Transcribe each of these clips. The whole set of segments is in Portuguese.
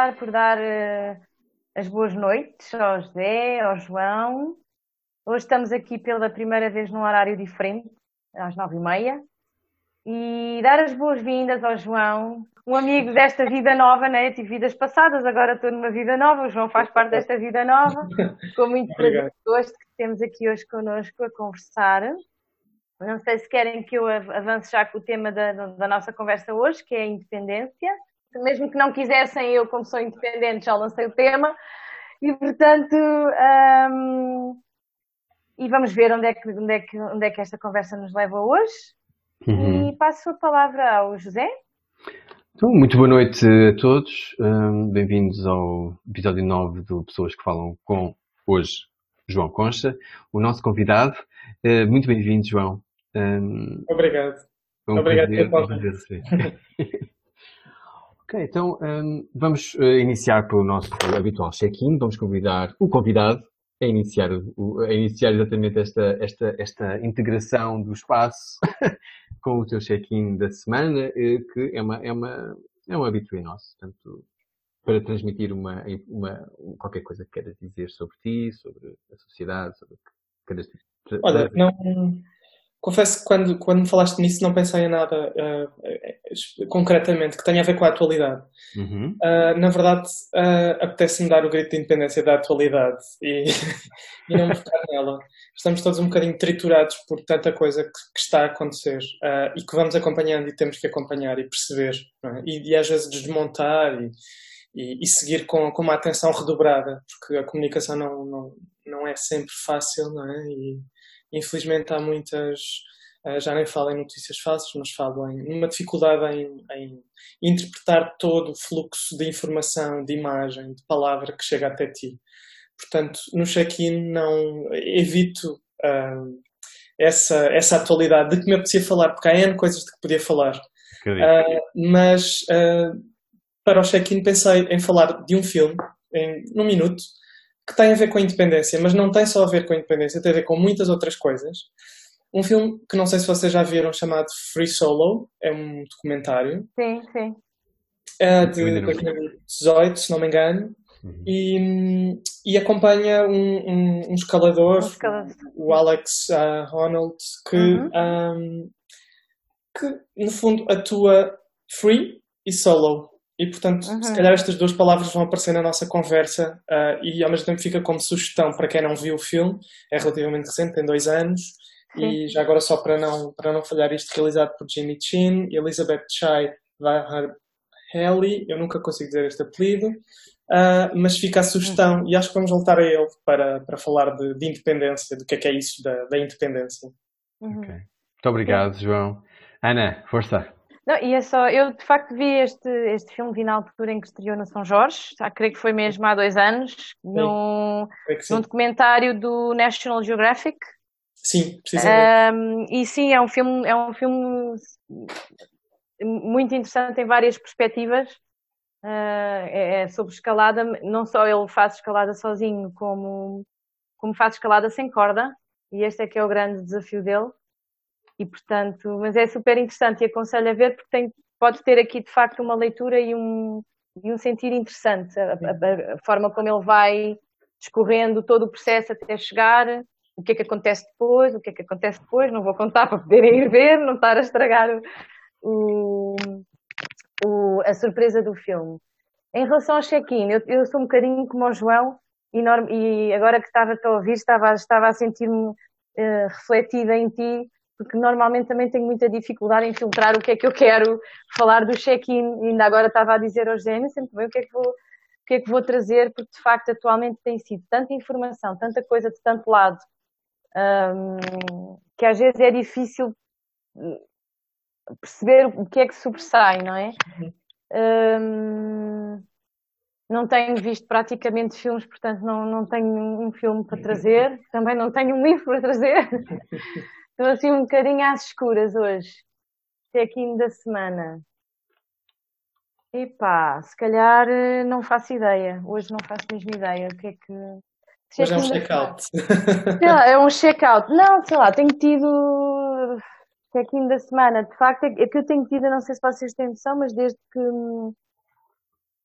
começar por dar uh, as boas noites ao José, ao João. Hoje estamos aqui pela primeira vez num horário diferente, às nove e meia. E dar as boas-vindas ao João, um amigo desta vida nova, né? Tive vidas passadas, agora estou numa vida nova. O João faz parte desta vida nova. Com muito gosto que temos aqui hoje connosco a conversar. Não sei se querem que eu avance já com o tema da, da nossa conversa hoje, que é a independência mesmo que não quisessem, eu, como sou independente, já lancei o tema. E, portanto, um, e vamos ver onde é, que, onde, é que, onde é que esta conversa nos leva hoje. Uhum. E passo a palavra ao José. Então, muito boa noite a todos. Um, Bem-vindos ao episódio 9 do Pessoas que Falam com, hoje, João Concha, o nosso convidado. Uh, muito bem-vindo, João. Um, Obrigado. Um Obrigado convite. Ok, então um, vamos uh, iniciar pelo nosso habitual check-in. Vamos convidar o convidado a iniciar, o, a iniciar exatamente esta, esta, esta integração do espaço com o teu check-in da semana, uh, que é, uma, é, uma, é um hábito nosso. Portanto, para transmitir uma, uma, qualquer coisa que queiras dizer sobre ti, sobre a sociedade, sobre o que queiras Olha, não, Confesso que quando, quando me falaste nisso não pensei em nada uh, concretamente que tenha a ver com a atualidade. Uhum. Uh, na verdade, uh, apetece-me dar o grito de independência da atualidade e, e não me focar nela. Estamos todos um bocadinho triturados por tanta coisa que, que está a acontecer e que vamos acompanhando e temos que acompanhar e perceber. É? E, e, às vezes desmontar e, e, e, seguir com, com uma atenção redobrada, porque a comunicação não, não, não é sempre fácil, não é? E, infelizmente há muitas, eh, já nem falo em notícias fáceis, mas falo em uma dificuldade em, em, interpretar todo o fluxo de informação, de imagem, de palavra que chega até ti. Portanto, no check-in não evito uh, essa, essa atualidade de que me apetecia falar, porque há N coisas de que podia falar. Uh, mas uh, para o check-in pensei em falar de um filme, em, num minuto, que tem a ver com a independência, mas não tem só a ver com a independência, tem a ver com muitas outras coisas. Um filme que não sei se vocês já viram, chamado Free Solo, é um documentário. Sim, sim. É de 2018, se não me engano. Uhum. E, e acompanha um, um, um escalador, um escalador, o Alex uh, Honnold, que, uhum. um, que no fundo atua free e solo. E, portanto, uhum. se calhar estas duas palavras vão aparecer na nossa conversa uh, e ao mesmo tempo fica como sugestão para quem não viu o filme. É relativamente recente, tem dois anos. Sim. E já agora, só para não, para não falhar, isto realizado por Jimmy Chin, Elizabeth Chai Haley, eu nunca consigo dizer este apelido, uh, mas fica a sugestão uhum. e acho que vamos voltar a ele para, para falar de, de independência, do que é que é isso da, da independência. Uhum. Okay. Muito obrigado, João. Ana, força. Não, e é só, eu de facto vi este, este filme, vi na altura em que estreou no São Jorge, já creio que foi mesmo há dois anos, num, num documentário do National Geographic. Sim, precisamente. Um, e sim, é um filme, é um filme muito interessante em várias perspectivas. Uh, é, é sobre escalada, não só ele faz escalada sozinho, como, como faz escalada sem corda, e este é que é o grande desafio dele. E, portanto, mas é super interessante e aconselho a ver porque tem, pode ter aqui de facto uma leitura e um, e um sentido interessante. A, a, a, forma como ele vai discorrendo todo o processo até chegar, o que é que acontece depois, o que é que acontece depois, não vou contar para poderem ir ver, não estar a estragar o, o, a surpresa do filme. Em relação ao check-in, eu, eu, sou um bocadinho como o João e, norm, e agora que estava a ouvir, estava, estava a sentir-me uh, refletida em ti porque normalmente também tenho muita dificuldade em filtrar o que é que eu quero falar do check-in. Ainda agora estava a dizer ao José, sempre bem o que é que vou, o que é que vou trazer, porque de facto atualmente tem sido tanta informação, tanta coisa de tanto lado, um, que às vezes é difícil hum, perceber o que é que sobressai, não é? Um, não tenho visto praticamente filmes, portanto não, não tenho um filme para trazer, também não tenho um livro para trazer. Estou assim um bocadinho às escuras hoje. Check-in da semana. Epá, se calhar eh, não faço ideia. Hoje não faço mesmo ideia. O que é que. Hoje é um check-out. é um check-out. Não, sei lá, tenho tido check-in da semana. De facto, é que eu tenho tido, não sei se vocês têm noção, mas desde que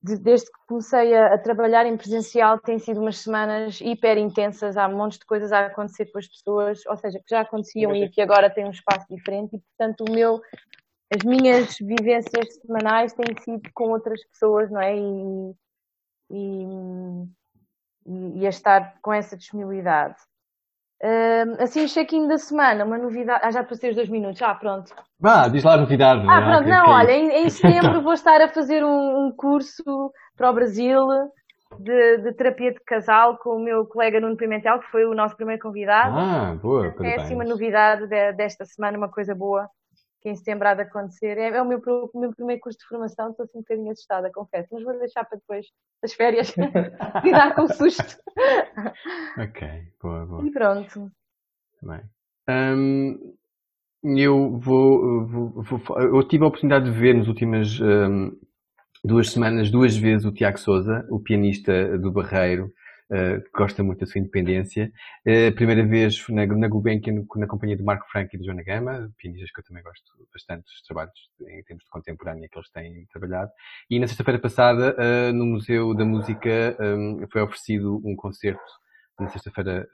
de, desde que comecei a, a, trabalhar em presencial, têm sido umas semanas hiper intensas, há montes de coisas a acontecer com as pessoas, ou seja, que já aconteciam e que agora têm um espaço diferente, e portanto o meu, as minhas vivências semanais têm sido com outras pessoas, não é? E, e, e a estar com essa disponibilidade. Assim, check-in da semana, uma novidade. Ah, já passei os dois minutos. Ah, pronto. Vá, diz lá a novidade. Ah, né? pronto, não, olha, em, em setembro vou estar a fazer um, um curso para o Brasil de, de, terapia de casal com o meu colega Nuno Pimentel, que foi o nosso primeiro convidado. Ah, boa, É assim uma novidade de, desta semana, uma coisa boa que em setembro há de acontecer. É, é o, meu, o, meu, primeiro curso de formação, estou assim um bocadinho assustada, confesso, mas vou deixar para depois das férias lidar com o susto. ok, boa, boa. E pronto. Bem. Um, eu vou, vou, vou, Eu tive a oportunidade de ver nas últimas um, duas semanas, duas vezes, o Tiago Souza, o pianista do Barreiro, uh, que gosta muito da sua independência. Uh, primeira vez na, na Gulbenkian, na companhia do Marco Frank e de Joana Gama, pianistas que eu também gosto bastante dos trabalhos em termos de contemporânea que eles têm trabalhado. E na sexta-feira passada, uh, no Museu da Música, um, foi oferecido um concerto na sexta-feira,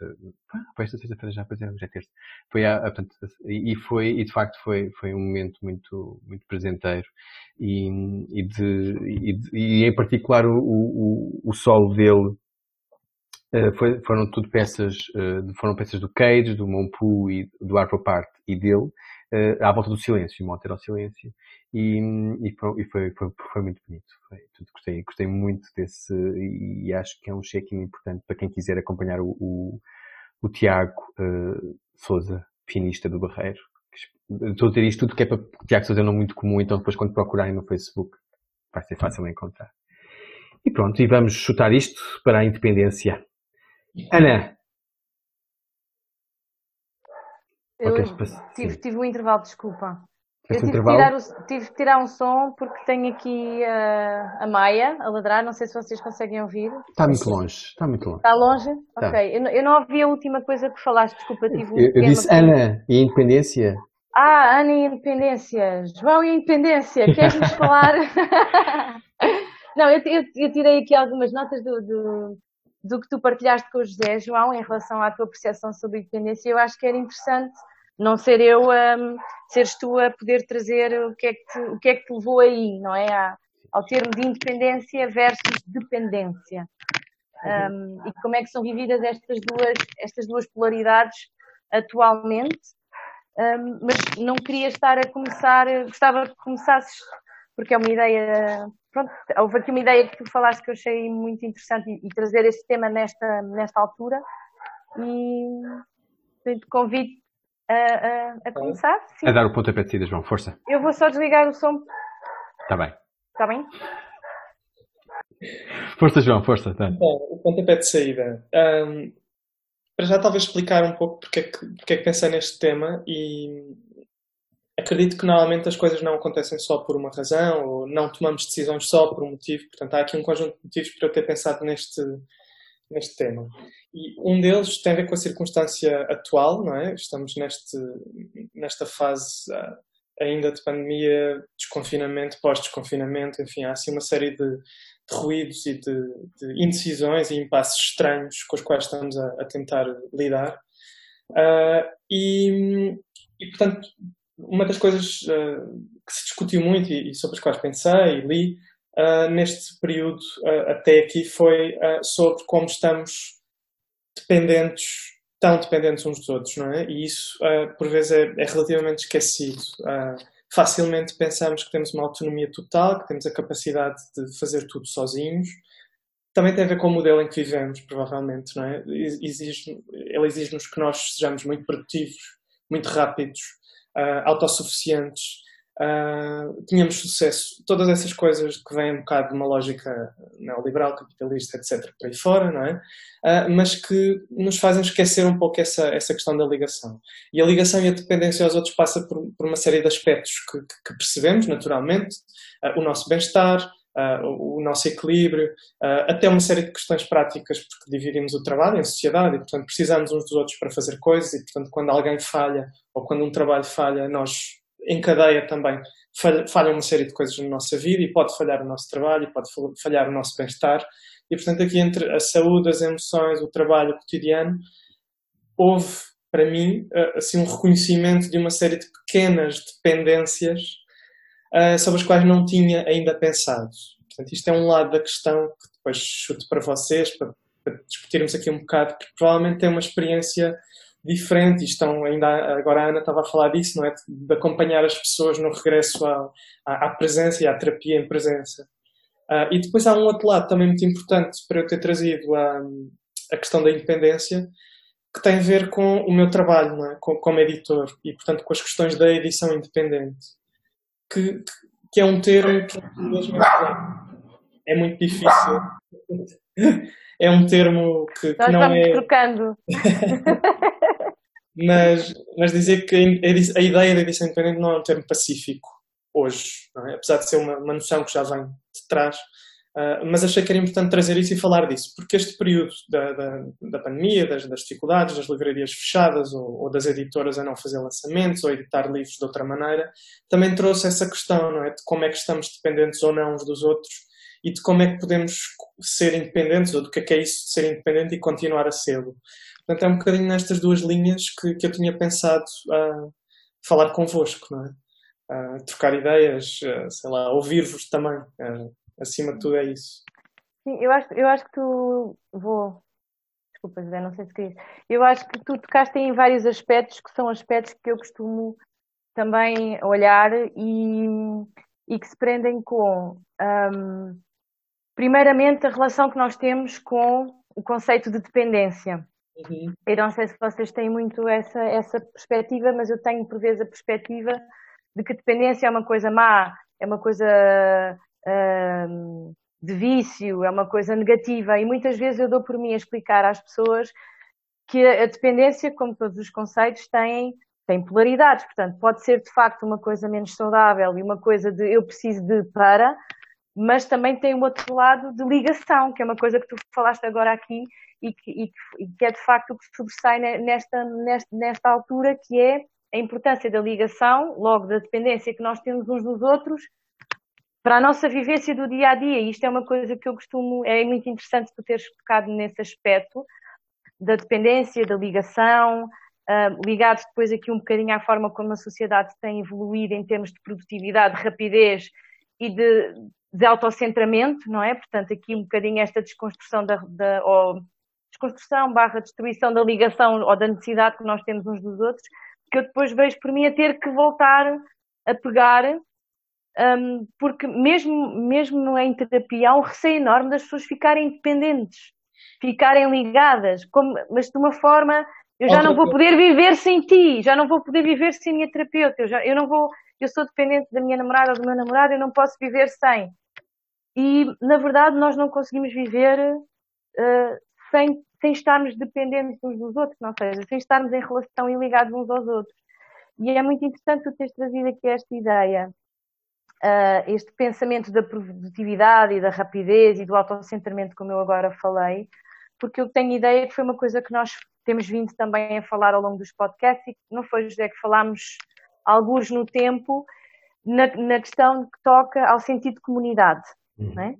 foi esta sexta-feira já, pois é, já é terça. Foi portanto, e foi, e de facto foi, foi um momento muito, muito presenteiro e, e, de, e, e em particular o, o, o solo dele Uh, foi, foram tudo peças, uh, foram peças do Cage, do Monpu e do Arpa Part e dele, uh, à volta do silêncio, Monteiro ao silêncio, e, e, foi, foi, foi, foi, muito bonito. Foi, tudo, gostei, gostei muito desse, e, acho que é um check-in importante para quem quiser acompanhar o, o, o Tiago Souza, pianista do Barreiro. Estou a dizer isto tudo que é para Tiago Souza é não muito comum, então depois quando procurarem no Facebook vai ser fácil encontrar. E pronto, e vamos chutar isto para a independência. Ana. Eu tive, tive um intervalo, desculpa. Eu tive, intervalo? Que tirar o, tive que tirar um som porque tenho aqui a, a Maia a ladrar, não sei se vocês conseguem ouvir. Está muito longe, está muito longe. Está longe? Está. Ok, eu, eu, não ouvi a última coisa que falaste, desculpa. Tive um eu, eu disse Ana e Independência. Ah, Ana e Independência. João e Independência, queres-nos falar? não, eu, eu, tirei aqui algumas notas do, do do que tu partilhaste com o José, João, em relação à tua percepção sobre a independência, eu acho que era interessante não ser eu, um, seres tu a poder trazer o que é que te, o que é que te levou aí, não é? À, ao termo de independência versus dependência. Um, e como é que são vividas estas duas, estas duas polaridades atualmente. Um, mas não queria estar a começar, gostava que começasses, porque é uma ideia pronto, houve aqui uma ideia que tu falaste que eu achei muito interessante e, e trazer este tema nesta, nesta altura e te convido a, a, a começar. Sim. A dar o pontapé de saída, João, força. Eu vou só desligar o som. Está bem. Está bem? Força, João, força. Tá. Bom, o pontapé de saída. Um, para já talvez explicar um pouco porque é que, porque é que pensei neste tema e acredito que normalmente as coisas não acontecem só por uma razão ou não tomamos decisões só por um motivo. Portanto, há aqui um conjunto de motivos para eu ter pensado neste, neste tema. E um deles tem a ver com a circunstância atual, não é? Estamos neste, nesta fase ah, ainda de pandemia, desconfinamento, pós-desconfinamento, enfim, há assim uma série de, de ruídos e de, de, indecisões e impasses estranhos com os quais estamos a, a tentar lidar. Uh, e, e, portanto, uma das coisas uh, que se discutiu muito e, e, sobre as quais pensei e li uh, neste período uh, até aqui foi sobre como estamos dependentes, tão dependentes uns dos outros, não é? E isso, por vezes, é, é relativamente esquecido. facilmente pensamos que temos uma autonomia total, que temos a capacidade de fazer tudo sozinhos. Também tem a ver com o modelo em que vivemos, provavelmente, não é? Exige, ele exige-nos que nós sejamos muito produtivos, muito rápidos, uh, autossuficientes, uh, tínhamos sucesso. Todas essas coisas que vêm um bocado de uma lógica neoliberal, capitalista, etc., por aí fora, não é? Uh, mas que nos fazem esquecer um pouco essa, essa questão da ligação. E a ligação e a dependência aos outros passa por, por uma série de aspectos que, que percebemos, naturalmente. O nosso bem-estar, Uh, o nosso equilíbrio, uh, até uma série de questões práticas, porque dividimos o trabalho em sociedade e, portanto, precisamos uns dos outros para fazer coisas e, portanto, quando alguém falha ou quando um trabalho falha, nós em cadeia também falha uma série de coisas na nossa vida e pode falhar o nosso trabalho, pode falhar o nosso bem-estar. E, portanto, aqui entre a saúde, as emoções, o trabalho cotidiano, houve, para mim, eh, assim, um reconhecimento de uma série de pequenas dependências uh, sobre as quais não tinha ainda pensado. Portanto, isto é um lado da questão que depois chuto para vocês, para, para discutirmos aqui um bocado, porque provavelmente é uma experiência diferente e estão ainda agora a Ana estava a falar disso não é de, acompanhar as pessoas no regresso à, à, à presença e à terapia em presença uh, e depois há um outro lado também muito importante para eu ter trazido a, a questão da independência que tem a ver com o meu trabalho não é? com, como editor e portanto com as questões da edição independente que, que é um termo que é muito difícil é um termo que, que não é trocando mas, mas dizer que a ideia da edição independente não é um termo pacífico hoje, é? apesar de ser uma, uma noção que já vem de trás. Uh, mas achei que era importante trazer isso e falar disso, porque este período da, da, da pandemia, das, das, dificuldades, das livrarias fechadas ou, ou, das editoras a não fazer lançamentos ou editar livros de outra maneira, também trouxe essa questão não é? de como é que estamos dependentes ou não uns dos outros e de como é que podemos ser independentes ou do que é, que é isso de ser independente e continuar a ser. Portanto, é um bocadinho nestas duas linhas que, que eu tinha pensado uh, falar convosco, não é? Uh, trocar ideias, sei lá, ouvir-vos também. Acima de tudo é isso. Sim, eu acho, eu acho que tu. Vou. Desculpa, José, não sei se querias. Eu acho que tu tocaste em vários aspectos que são aspectos que eu costumo também olhar e, e que se prendem com. Um, primeiramente, a relação que nós temos com o conceito de dependência. Uhum. Eu não sei se vocês têm muito essa, essa perspectiva, mas eu tenho por vezes a perspectiva de que dependência é uma coisa má, é uma coisa uh, de vício, é uma coisa negativa. E muitas vezes eu dou por mim a explicar às pessoas que a dependência, como todos os conceitos, tem, tem polaridades. Portanto, pode ser de facto uma coisa menos saudável e uma coisa de eu preciso de para, mas também tem o outro lado de ligação, que é uma coisa que tu falaste agora aqui e que, e que é de facto o que sobressai nesta, nesta, nesta altura, que é a importância da ligação, logo da dependência que nós temos uns dos outros, para a nossa vivência do dia a dia. Isto é uma coisa que eu costumo, é muito interessante tu teres tocado nesse aspecto da dependência, da ligação, uh, ligados depois aqui um bocadinho à forma como a sociedade tem evoluído em termos de produtividade, de rapidez e de, de autocentramento, não é? Portanto, aqui um bocadinho esta desconstrução da, da ou desconstrução barra destruição da ligação ou da necessidade que nós temos uns dos outros, que eu depois vejo por mim a ter que voltar a pegar, um, porque mesmo, mesmo em terapia há um receio enorme das pessoas ficarem independentes, ficarem ligadas, como, mas de uma forma eu já não vou poder viver sem ti, já não vou poder viver sem a minha terapeuta, eu, já, eu não vou, eu sou dependente da minha namorada ou do meu namorado, eu não posso viver sem. E, na verdade, nós não conseguimos viver uh, sem, sem estarmos dependentes uns dos outros, não seja, sem estarmos em relação e ligados uns aos outros. E é muito interessante tu teres trazido aqui esta ideia, uh, este pensamento da produtividade e da rapidez e do autocentramento, como eu agora falei, porque eu tenho ideia que foi uma coisa que nós temos vindo também a falar ao longo dos podcasts e não foi, José, que falámos alguns no tempo na, na questão que toca ao sentido de comunidade, uhum. né?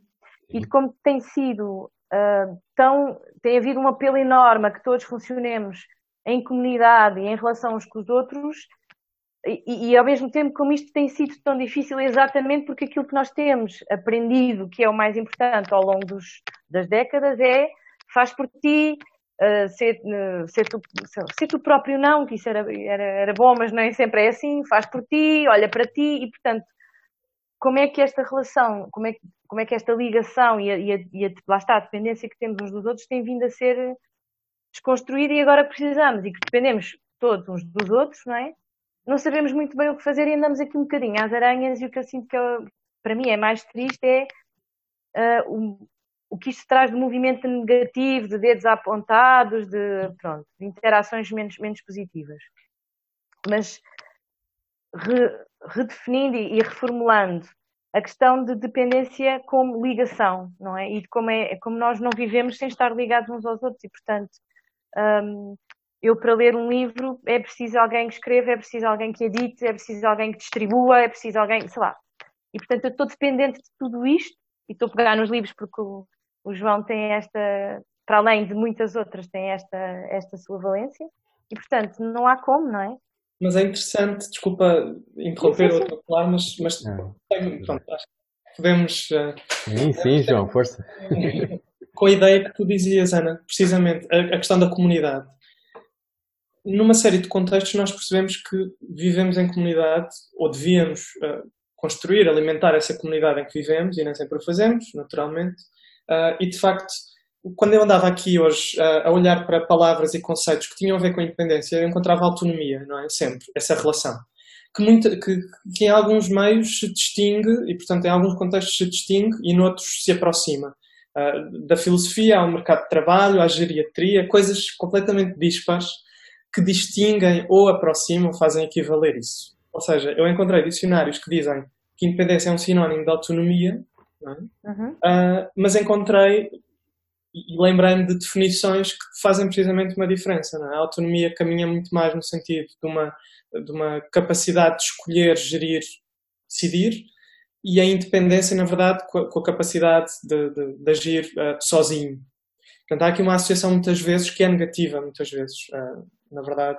e de como tem sido uh, tão, tem havido um apelo enorme a que todos funcionemos em comunidade e em relação uns com os outros, e, e, ao mesmo tempo como isto tem sido tão difícil exatamente porque aquilo que nós temos aprendido, que é o mais importante ao longo dos, das décadas, é faz por ti, uh, ser, uh, ser, tu, ser tu próprio não, que isso era, era, era bom, mas nem sempre é assim, faz por ti, olha para ti, e portanto, como é que esta relação, como é que, como é que esta ligação e a, e, a, e a, lá está, a dependência que temos uns dos outros tem vindo a ser desconstruída e agora precisamos, e que dependemos todos uns dos outros, não é? Não sabemos muito bem o que fazer e andamos aqui um bocadinho às aranhas e o que eu sinto que eu, para mim é mais triste é uh, o que isto traz de movimento negativo, de dedos apontados, de, pronto, de interações menos, menos positivas. Mas re, redefinindo e, e reformulando a questão de dependência como ligação, não é? E de como, é, como nós não vivemos sem estar ligados uns aos outros e, portanto, um, eu para ler um livro é preciso alguém que escreva, é preciso alguém que edite, é preciso alguém que distribua, é preciso alguém, sei lá. E portanto eu estou dependente de tudo isto e estou a pegar nos livros porque o, o João tem esta, para além de muitas outras, tem esta, esta sua valência e portanto não há como, não é? Mas é interessante, desculpa interromper o outro claro, mas, mas tem, pronto, acho que podemos. Uh, sim, sim, João, força. Com a ideia que tu dizias, Ana, precisamente, a, a questão da comunidade. Numa série de contextos, nós percebemos que vivemos em comunidade, ou devíamos uh, construir, alimentar essa comunidade em que vivemos, e nem sempre o fazemos, naturalmente. Uh, e de facto, quando eu andava aqui hoje uh, a olhar para palavras e conceitos que tinham a ver com a independência, eu encontrava autonomia, não é? Sempre, essa relação. Que, que, que em alguns meios se distingue, e portanto em alguns contextos se distingue, e noutros se aproxima. Uh, da filosofia ao mercado de trabalho, à geriatria, coisas completamente dispas que distinguem ou aproximam, fazem equivaler isso. Ou seja, eu encontrei dicionários que dizem que independência é um sinónimo de autonomia, é? uhum. uh, mas encontrei e lembrei-me de definições que fazem precisamente uma diferença. É? A autonomia caminha muito mais no sentido de uma, de uma capacidade de escolher, gerir, decidir, e a independência, na verdade, com a, com a capacidade de, de, de agir uh, sozinho. Portanto, há aqui uma associação muitas vezes que é negativa, muitas vezes, uh, na verdade,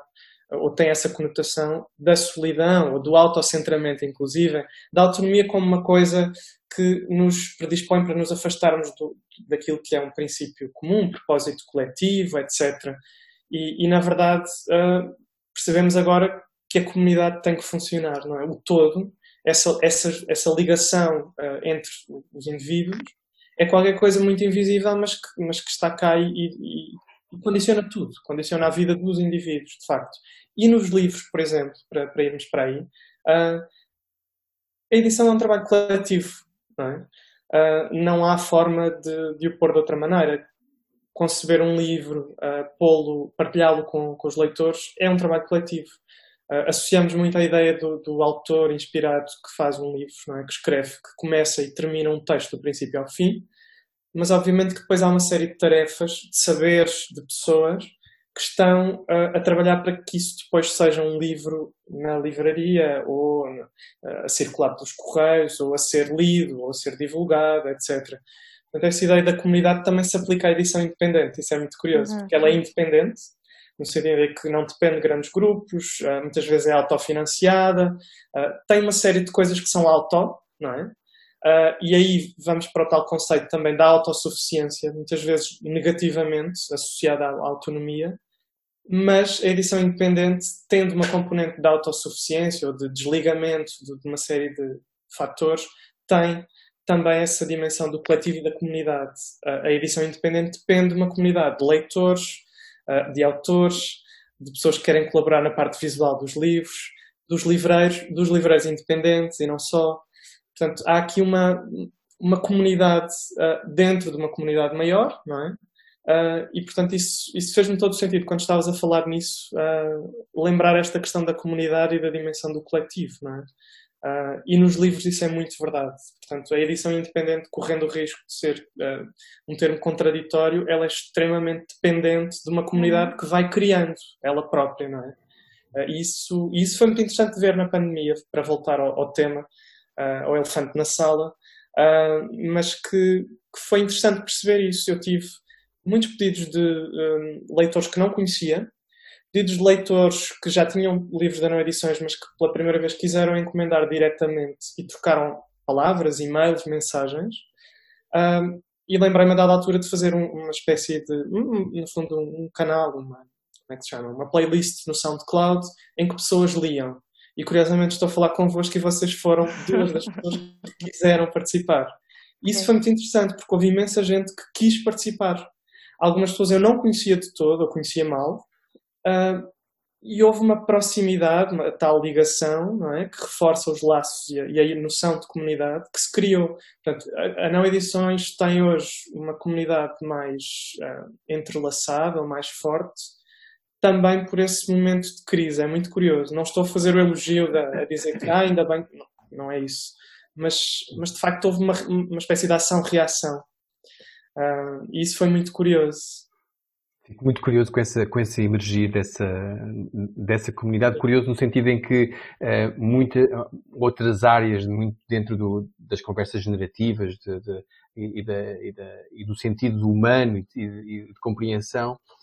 ou tem essa conotação da solidão, ou do autocentramento, inclusive, da autonomia como uma coisa que nos predispõe para nos afastarmos do, daquilo que é um princípio comum, propósito coletivo, etc. E, e na verdade, uh, percebemos agora que a comunidade tem que funcionar, não é? O todo, essa, essa, essa ligação uh, entre os indivíduos, é qualquer coisa muito invisível, mas que, mas que está cá e, e, e condiciona tudo, condiciona a vida dos indivíduos, de facto. E nos livros, por exemplo, para, para irmos para aí, uh, a edição é um trabalho coletivo. Não, é? uh, não há forma de, de, o pôr de outra maneira. Conceber um livro, uh, partilhá-lo com, com, os leitores, é um trabalho coletivo. Uh, associamos muito a ideia do, do, autor inspirado que faz um livro, não é? que escreve, que começa e termina um texto do princípio ao fim, mas obviamente que depois há uma série de tarefas, de saberes, de pessoas que estão a, a, trabalhar para que isso depois seja um livro na livraria ou a circular pelos correios ou a ser lido ou a ser divulgado, etc. Portanto, essa ideia da comunidade também se aplica à edição independente. Isso é muito curioso, uhum. porque ela é independente, no sentido de que não depende de grandes grupos, uh, muitas vezes é autofinanciada, uh, tem uma série de coisas que são auto, não é? Uh, e aí vamos para o tal conceito também da autossuficiência, muitas vezes negativamente associada à autonomia, mas a edição independente, tendo uma componente de autossuficiência ou de desligamento de uma série de fatores, tem também essa dimensão do coletivo e da comunidade. Uh, a edição independente depende de uma comunidade de leitores, uh, de autores, de pessoas que querem colaborar na parte visual dos livros, dos livreiros, dos livreiros independentes e não só. Portanto, há aqui uma, uma comunidade uh, dentro de uma comunidade maior, não é? Uh, e portanto isso, isso fez-me todo o sentido quando estavas a falar nisso, uh, lembrar esta questão da comunidade e da dimensão do coletivo, não é? Uh, e nos livros isso é muito verdade. Portanto, a edição independente, correndo o risco de ser um termo contraditório, ela é extremamente dependente de uma comunidade uhum. que vai criando ela própria, não é? isso, isso foi muito interessante de ver na pandemia, para voltar ao, ao tema, ao elefante na sala, mas que, que foi interessante perceber isso. Eu tive muitos pedidos de leitores que não conhecia, pedidos de leitores que já tinham livros da não edições, mas que pela primeira vez quiseram encomendar diretamente e trocaram palavras, e-mails, mensagens. Um, e lembrei-me a dada altura de fazer um, uma espécie de, um, no fundo, um, canal, uma, como é que se chama? Uma playlist no SoundCloud em que pessoas liam. E curiosamente estou a falar convosco e vocês foram duas das pessoas que quiseram participar. E isso foi muito interessante porque houve imensa gente que quis participar. Algumas pessoas eu não conhecia de todo, ou conhecia mal, uh, e houve uma proximidade, uma tal ligação, não é? Que reforça os laços e a, e a noção de comunidade que se criou. Portanto, a, a Não Edições tem hoje uma comunidade mais uh, entrelaçada, mais forte, também por esse momento de crise. É muito curioso. Não estou a fazer o elogio da, a dizer que ah, ainda bem, não, não é isso. Mas, mas de facto houve uma, uma espécie de ação-reação Uh, e isso foi muito curioso. Fico muito curioso com, essa, com esse emergir dessa, dessa comunidade, curioso no sentido em que uh, muitas outras áreas muito dentro do, das conversas generativas de, de, e, da, e, da, e, do sentido humano e, e de compreensão eh,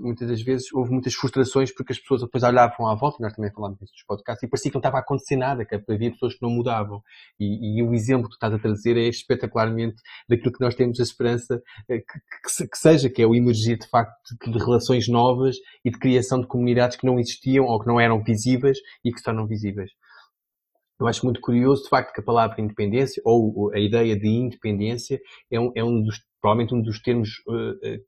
muitas das vezes houve muitas frustrações porque as pessoas depois olhavam à volta, nós também falámos disso nos podcasts, e parecia que não estava a acontecer nada, que havia pessoas que não mudavam. E, e o exemplo que tu estás a trazer é espetacularmente daquilo que nós temos a esperança eh, que, que, que seja, que é o emergir de facto de relações novas e de criação de comunidades que não existiam ou que não eram visíveis e que se tornam visíveis. Eu acho muito curioso, de facto, que a palavra independência, ou a ideia de independência, é um, é um dos, provavelmente um dos termos uh,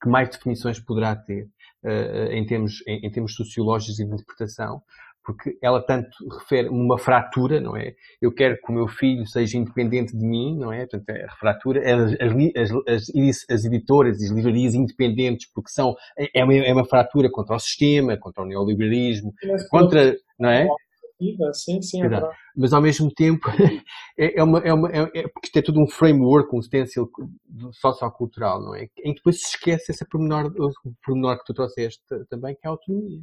que mais definições poderá ter uh, em, termos, em, em, termos sociológicos e de interpretação, porque ela tanto refere uma fratura, não é? Eu quero que o meu filho seja independente de mim, não é? Portanto, a fratura, é as, as, as, as editoras e as livrarias independentes, porque são, é uma, é uma fratura contra o sistema, contra o neoliberalismo, contra, não é? Sim, sim, é Mas ao mesmo tempo é, é, uma, é, uma, é, é, porque isto é tudo um framework, um stencil sociocultural, não é? Em que depois se esquece esse pormenor, o pormenor que tu trouxeste também, que é a autonomia.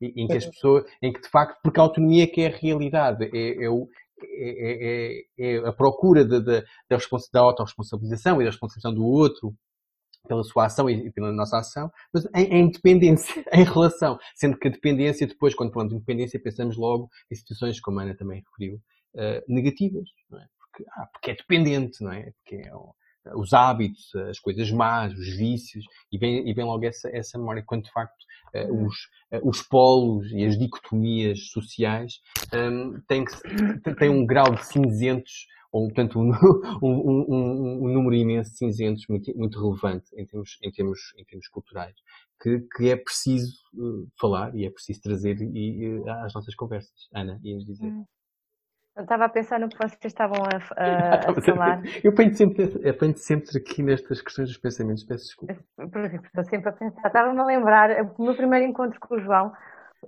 Em que as pessoas, em que de facto, porque a autonomia é que é a realidade, é, é o, é, é, é, a procura da, da, da, da autorresponsabilização e da responsabilização do outro pela sua ação e pela nossa ação, mas em, em, dependência, em relação. Sendo que a dependência, depois, quando falamos de independência, pensamos logo em situações, como a Ana também referiu, uh, negativas, é? Porque, ah, porque é dependente, não é? Porque é os hábitos, as coisas más, os vícios, e vem, e vem logo essa, essa memória, quando de facto uh, os, uh, os polos e as dicotomias sociais um, têm, que, têm um grau de cinzentos ou portanto um, um, um, um, número imenso de cinzentos muito, muito relevante em termos, em termos, em termos culturais, que, que é preciso uh, falar e é preciso trazer e, e, às nossas conversas. Ana, ias dizer. Hum. Eu estava a pensar no que vocês estavam a, a, a falar. Eu penso sempre, sempre aqui nestas questões dos pensamentos, peço desculpa. Estou sempre a pensar. Estava-me a lembrar, o meu primeiro encontro com o João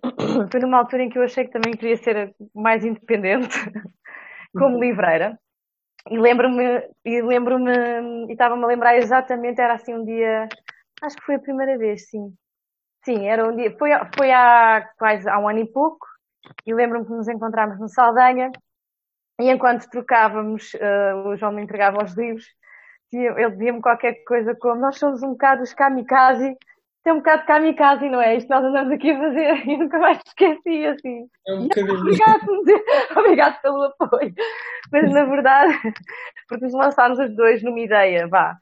foi numa altura em que eu achei que também queria ser mais independente, como uhum. livreira. E lembro-me, e lembro-me, e estava-me a lembrar exatamente, era assim um dia, acho que foi a primeira vez, sim. Sim, era um dia, foi, foi há quase há um ano e pouco, e lembro-me que nos encontramos no Saldanha, e enquanto trocávamos, uh, o João me entregava os livros, ele dizia-me qualquer coisa como, nós somos um bocado os kamikaze é um bocado kamikaze, não é? Isto nós andamos aqui a fazer e nunca mais esqueci, assim. É um bocadinho. Obrigado, obrigado pelo apoio. Mas na verdade, porque nos lançámos os dois numa ideia, vá.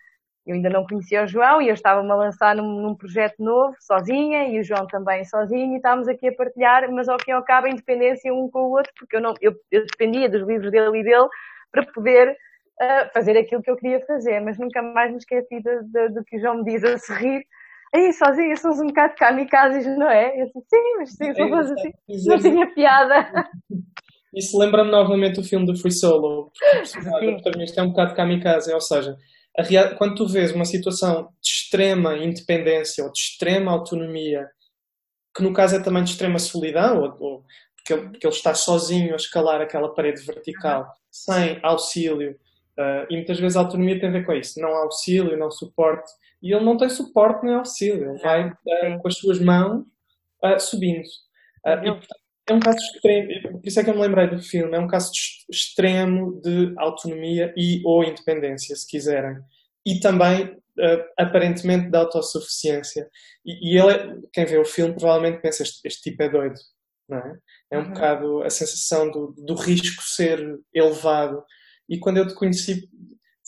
Eu ainda não conhecia o João e eu estava-me a lançar num, num, projeto novo, sozinha, e o João também sozinho, e estávamos aqui a partilhar, mas ao fim e ao cabo a independência um com o outro, porque eu, não, eu, eu dependia dos livros dele e dele para poder uh, fazer aquilo que eu queria fazer, mas nunca mais me esqueci do que o João me diz a sorrir, aí sozinha somos um bocado kamikazes, não é? Eu disse, sim, mas sim, é, assim, não tinha piada. Isso lembra-me novamente o filme do Free Solo, porque o protagonista é um bocado kamikaze, ou seja, real... quando tu vês uma situação de extrema independência ou de extrema autonomia, que no caso é também de extrema solidão, ou, ou porque, ele, porque ele está sozinho a escalar aquela parede vertical, sem auxílio, uh, e muitas vezes a autonomia tem a ver com isso, não auxílio, não suporte, e ele não tem suporte nem auxílio, ele vai uh, com as suas mãos uh, subindo. E, portanto, é um caso extremo, por isso é que eu me lembrei do filme, é um caso extremo de autonomia e ou independência, se quiserem. E também, aparentemente, de autossuficiência. E, e ele, é, quem vê o filme, provavelmente pensa: este, este tipo é doido. Não é? é um uhum. bocado a sensação do, do risco ser elevado. E quando eu te conheci,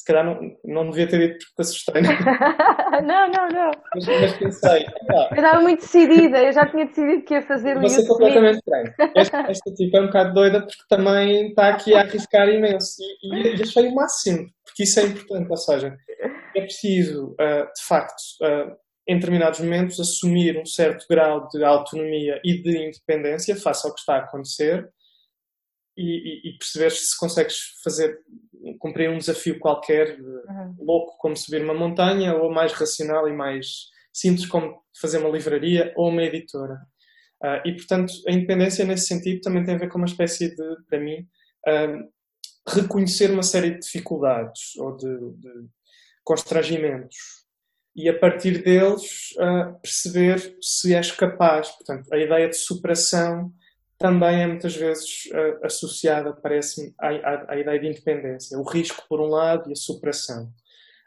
se calhar não, não devia ter dito porque te assustei. Não, não, não. Mas, mas pensei. Ah, eu estava muito decidida, eu já tinha decidido que ia fazer o Você completamente estranho. Esta, esta tipo é um bocado doida porque também está aqui a arriscar imenso. E, e, e achei o máximo, porque isso é importante. Ou seja, é preciso, uh, de facto, uh, em determinados momentos, assumir um certo grau de autonomia e de independência face ao que está a acontecer e, e, e perceber se consegues fazer cumprir um desafio qualquer uhum. louco como subir uma montanha ou mais racional e mais simples como fazer uma livraria ou uma editora uh, e portanto a independência nesse sentido também tem a ver com uma espécie de para mim uh, reconhecer uma série de dificuldades ou de, de constrangimentos e a partir deles uh, perceber se és capaz. Portanto, a ideia de superação também é muitas vezes uh, associada, parece-me, à, à, à, ideia de independência. O risco, por um lado, e a superação.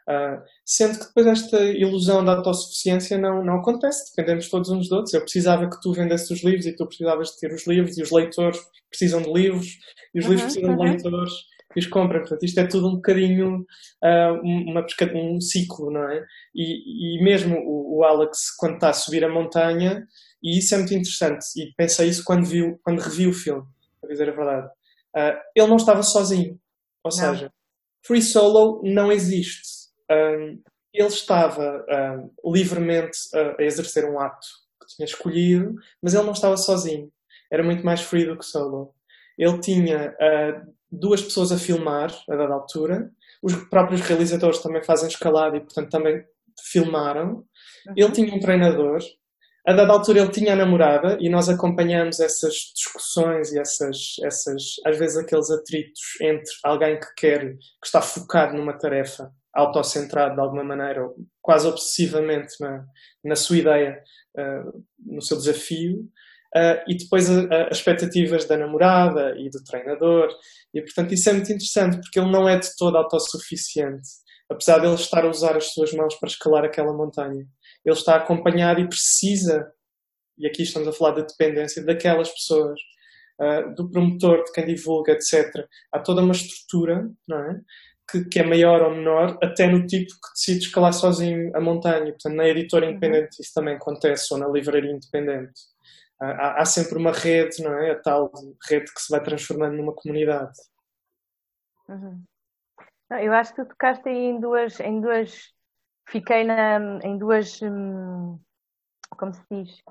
Uh, sendo que depois esta ilusão da autossuficiência não, não acontece, dependemos todos uns dos outros. Eu precisava que tu vendesse os livros e tu precisavas de ter os livros, e os leitores precisam de livros, e os uhum, livros precisam uhum. de leitores que os compram. Portanto, isto é tudo um bocadinho uh, uma, um ciclo, não é? E, e mesmo o, o, Alex, quando está a subir a montanha, e isso é muito interessante, e pensei isso quando, viu, quando revi o filme, para dizer a verdade. Uh, ele não estava sozinho. Ou não. seja, Free Solo não existe. Um, ele estava um, livremente a, a exercer um ato que tinha escolhido, mas ele não estava sozinho. Era muito mais free do que solo. Ele tinha uh, duas pessoas a filmar a dada altura. Os próprios realizadores também fazem escalada e, portanto, também filmaram. Uhum. Ele tinha um treinador. A dada altura ele tinha a namorada e nós acompanhamos essas discussões e essas, essas, às vezes aqueles atritos entre alguém que quer, que está focado numa tarefa, autocentrado de alguma maneira, quase obsessivamente na, na sua ideia, uh, no seu desafio, Uh, e depois as expectativas da namorada e do treinador. E, portanto, isso é muito interessante porque ele não é de todo autossuficiente. Apesar de ele estar a usar as suas mãos para escalar aquela montanha. Ele está acompanhado e precisa, e aqui estamos a falar da dependência, daquelas pessoas, uh, do promotor, de quem divulga, etc. Há toda uma estrutura, não é? Que, que, é maior ou menor, até no tipo que decide escalar sozinho a montanha. Portanto, na editora independente isso também acontece, ou na livraria independente há, há, sempre uma rede, não é? A tal rede que se vai transformando numa comunidade. Uhum. Não, eu acho que tu tocaste aí em duas, em duas, fiquei na, em duas, hum, como se diz,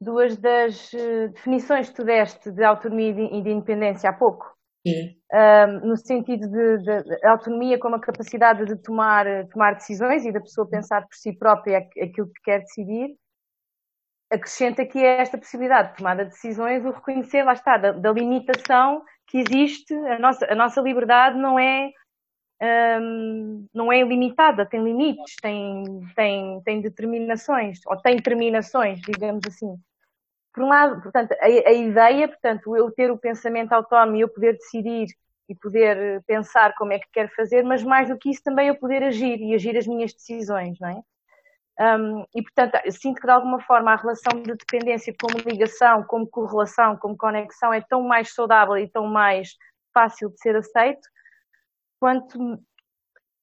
duas das uh, definições que tu deste de autonomia e de independência há pouco. Um, no sentido de, de, de, autonomia como a capacidade de tomar, tomar decisões e da pessoa pensar por si própria aquilo que quer decidir, acrescenta aqui esta possibilidade de tomada de decisões, o reconhecer, lá está, da, da limitação que existe, a nossa, a nossa liberdade não é, um, não é ilimitada, tem limites, tem, tem, tem determinações, ou tem terminações, digamos assim. Por um lado, portanto, a, a ideia, portanto, eu ter o pensamento autónomo e eu poder decidir e poder pensar como é que quero fazer, mas mais do que isso também eu poder agir e agir as minhas decisões, não é? Um, e, portanto, sinto que de alguma forma a relação de dependência como ligação, como correlação, como conexão é tão mais saudável e tão mais fácil de ser aceito, quanto,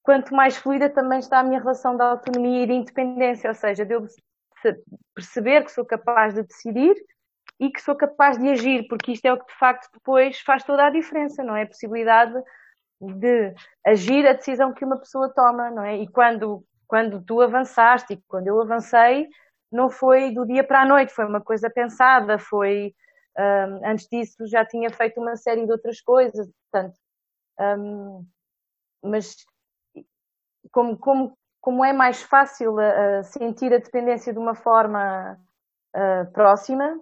quanto mais fluida também está a minha relação de autonomia e de independência, ou seja, de eu perceber que sou capaz de decidir e que sou capaz de agir, porque isto é o que de facto depois faz toda a diferença, não é? A possibilidade de agir a decisão que uma pessoa toma, não é? E quando quando tu avançaste e quando eu avancei, não foi do dia para a noite, foi uma coisa pensada, foi um, antes disso já tinha feito uma série de outras coisas, portanto, um, mas como, como, como é mais fácil uh, sentir a dependência de uma forma uh, próxima,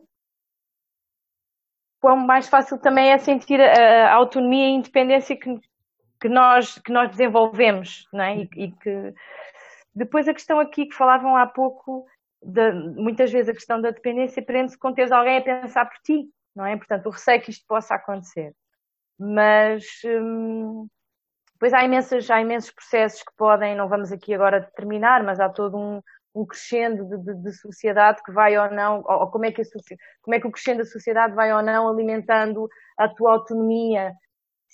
quão mais fácil também é sentir a, a autonomia e a independência que, que, nós, que nós desenvolvemos, não é? e, e que depois a questão aqui que falavam há pouco, de, muitas vezes a questão da dependência prende-se com teres alguém a pensar por ti, não é? Portanto, o receio que isto possa acontecer. Mas hum, depois há, imensas, há imensos processos que podem, não vamos aqui agora determinar, mas há todo um, um crescendo de, de, de, sociedade que vai ou não, ou, ou como, é que a, como é que o crescendo da sociedade vai ou não alimentando a tua autonomia,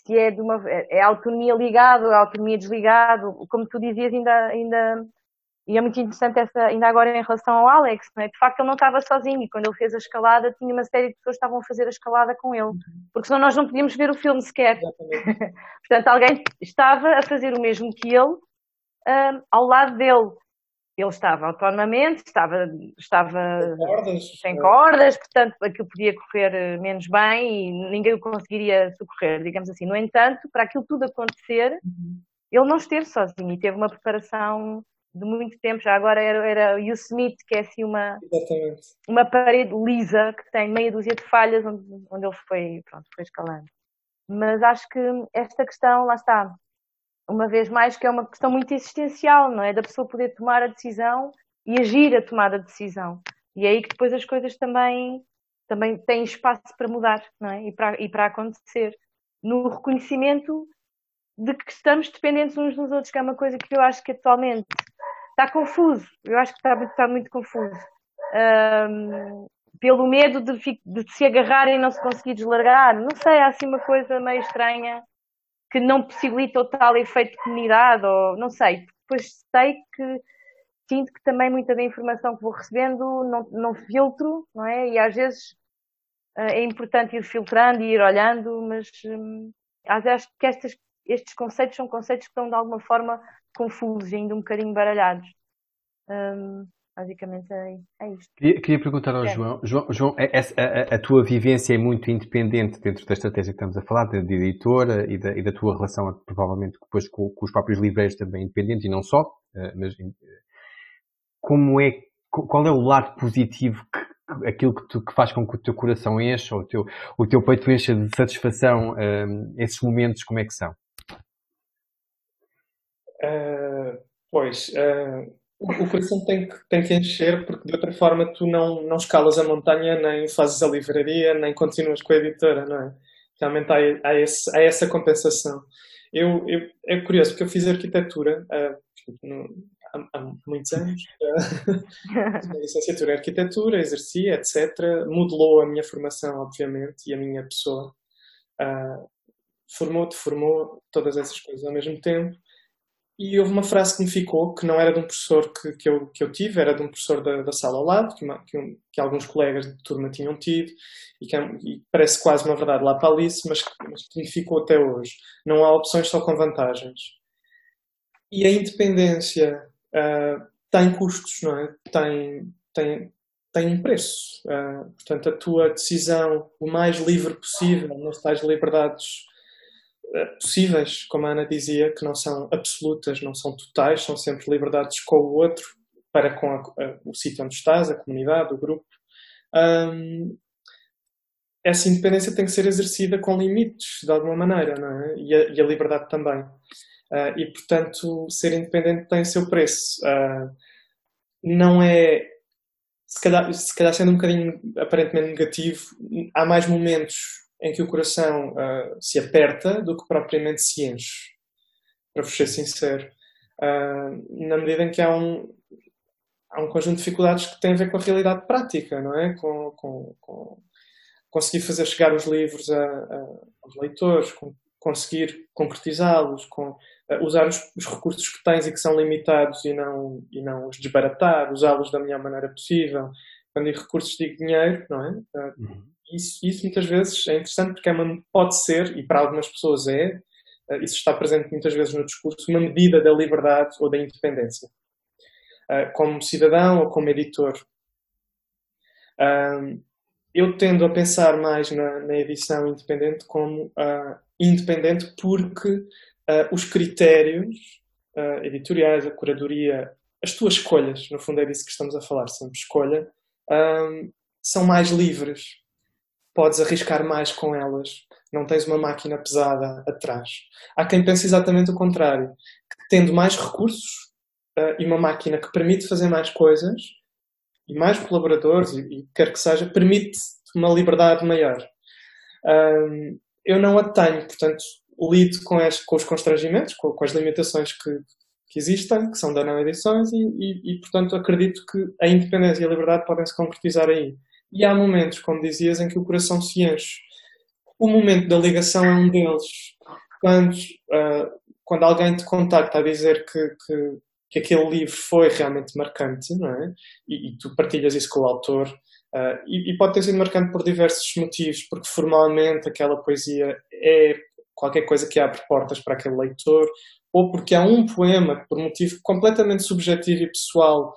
se é de uma é autonomia ligado, autonomia desligado, como tu dizias ainda, ainda e é muito interessante essa, ainda agora em relação ao Alex, não é? de facto ele não estava sozinho e quando ele fez a escalada tinha uma série de pessoas que estavam a fazer a escalada com ele, uhum. porque senão nós não podíamos ver o filme sequer. Portanto, alguém estava a fazer o mesmo que ele um, ao lado dele ele estava autonomamente, estava, estava sem cordas, sem cordas portanto aquilo podia correr eh, menos bem e ninguém o conseguiria socorrer, digamos assim. No entanto, para aquilo tudo acontecer, uhum. ele não esteve sozinho e teve uma preparação de muito tempo. Já agora era, era o Yosemite, que é assim uma, uma parede lisa que tem meia dúzia de falhas onde, onde ele foi, pronto, foi escalando. Mas acho que esta questão, lá está, uma vez mais, que é uma questão muito existencial, não é? Da pessoa poder tomar a decisão e agir a tomar a decisão. E é aí que depois as coisas também, também têm espaço para mudar, não é? E para, e para acontecer. No reconhecimento de que estamos dependentes uns dos outros, que é uma coisa que eu acho que atualmente está confuso. Eu acho que está, está muito confuso. Um, pelo medo de, de, se agarrar e não se conseguir deslargar. Não sei, há assim uma coisa meio estranha que não possibilita o tal efeito de comunidade, ou não sei. Depois sei que sinto que também muita da informação que vou recebendo não, não filtro, não é? E às vezes uh, é importante ir filtrando e ir olhando, mas um, acho que estas, estes conceitos são conceitos que estão de alguma forma confusos, ainda um bocadinho baralhados. Um, basicamente é, é isto. Queria, queria perguntar ao é. João, João, João a, a, a, tua vivência é muito independente dentro da estratégia que estamos a falar, de, de editora e da, e da, tua relação, provavelmente, depois com, com, os próprios livreiros também independentes, e não só, uh, mas como é, qual é o lado positivo que, aquilo que, tu, que faz com que o teu coração encha, ou o teu, o teu peito encha de satisfação, um, esses momentos, como é que são? Uh, pois, uh, o coração tem que, tem que encher, porque de outra forma tu não, não escalas a montanha, nem fazes a livraria, nem continuas com a editora, não é? Realmente há, há, esse, há essa compensação. Eu, eu, é curioso, porque eu fiz arquitetura uh, no, há, há, muitos anos, uh, licenciatura em arquitetura, exercia, etc. Modelou a minha formação, obviamente, e a minha pessoa. Uh, formou, deformou todas essas coisas ao mesmo tempo. E houve uma frase que me ficou, que não era de um professor que, que, eu, que eu tive, era de um professor da, da sala ao lado, que, uma, que, um, que, alguns colegas de turma tinham tido, e que é, e parece quase uma verdade lá para Alice, mas, mas que me ficou até hoje. Não há opções só com vantagens. E a independência uh, tem custos, não é? Tem, tem, tem um preço. Uh, portanto, a tua decisão o mais livre possível, nas tais liberdades possíveis, como a Ana dizia, que não são absolutas, não são totais, são sempre liberdades com o outro, para com a, a, o sítio onde estás, a comunidade, o grupo. Um, essa independência tem que ser exercida com limites, de alguma maneira, é? E a, e a liberdade também. Uh, e, portanto, ser independente tem o seu preço. Uh, não é. Se calhar, se calhar sendo um bocadinho aparentemente negativo, há mais momentos em que o coração uh, se aperta do que propriamente se enche, para vos ser sincero. Uh, na medida em que há um, há um conjunto de dificuldades que têm a ver com a realidade prática, não é? Com, com, com conseguir fazer chegar os livros a, a, aos leitores, com, conseguir concretizá-los, com uh, usar os, os, recursos que tens e que são limitados e não, e não os desbaratar, usá-los da melhor maneira possível. Quando digo recursos, digo dinheiro, não é? Uh, uhum isso, isso muitas vezes é interessante porque é uma, pode ser, e para algumas pessoas é, uh, isso está presente muitas vezes no discurso, uma medida da liberdade ou da independência. Uh, como cidadão ou como editor. Uh, eu tendo a pensar mais na, na edição independente como independente porque os critérios editoriais, a curadoria, as tuas escolhas, no fundo é disso que estamos a falar, sempre escolha, são mais livres podes arriscar mais com elas. Não tens uma máquina pesada atrás. Há quem pense exatamente o contrário, que tendo mais recursos uh, e uma máquina que permite fazer mais coisas e mais colaboradores e, e quer que seja, permite uma liberdade maior. Um, eu não a tenho, portanto, lido com, com os constrangimentos, com, com, as limitações que, que existem, que são da não edições, e, e, e, portanto acredito que a independência e a liberdade podem se concretizar aí. E há momentos, como dizias, em que o coração se enche. O momento da ligação é um deles. Quando, uh, quando alguém te contacta a dizer que, que, que, aquele livro foi realmente marcante, não é? E, e tu partilhas isso com o autor, uh, e, e, pode ter sido marcante por diversos motivos, porque formalmente aquela poesia é qualquer coisa que abre portas para aquele leitor, ou porque há um poema que, por motivo completamente subjetivo e pessoal,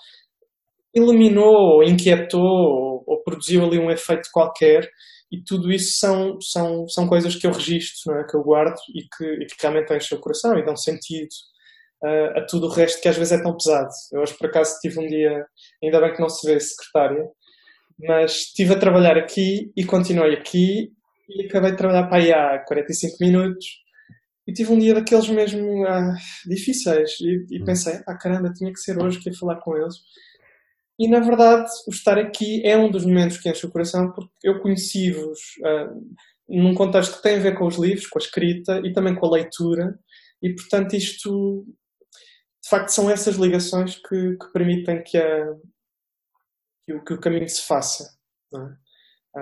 iluminou, ou inquietou, ou, ou, produziu ali um efeito qualquer, e tudo isso são, são, são coisas que eu registro, é? que eu guardo e que, e que realmente enchem o coração e dão sentido uh, a tudo o resto que às vezes é tão pesado. Eu hoje, por acaso, tive um dia, ainda bem que não se vê secretária, mas estive a trabalhar aqui e continuei aqui e acabei de trabalhar para aí há 45 minutos e tive um dia daqueles mesmo ah, difíceis e, e, hum. pensei, ah caramba, tinha que ser hoje que ia falar com eles. E na verdade, o estar aqui é um dos momentos que enche o coração porque eu conheci-vos ah, num contexto que tem a ver com os livros, com a escrita e também com a leitura e portanto isto de facto são essas ligações que, que permitem que, a, que, o, que o caminho se faça. É?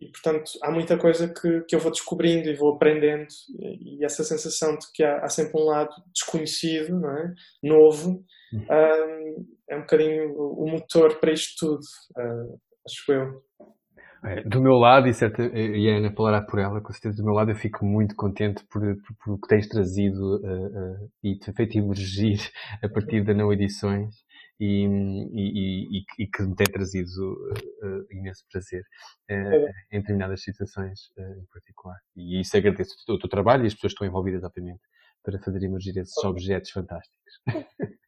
E portanto há muita coisa que, que eu vou descobrindo e vou aprendendo e, e essa sensação de que há, há, sempre um lado desconhecido, é? novo, um, é um bocadinho o, motor para isto tudo, uh, acho eu. É, do meu lado, e, certa, e a Ana falará por ela, com certeza do meu lado eu fico muito contente por, por, por o que tens trazido uh, uh, e te feito emergir a partir da Não Edições e, e, e, e que me tem trazido uh, imenso prazer uh, em determinadas situações em particular. E isso agradeço o teu trabalho e as pessoas que estão envolvidas, obviamente, para fazer emergir esses objetos fantásticos.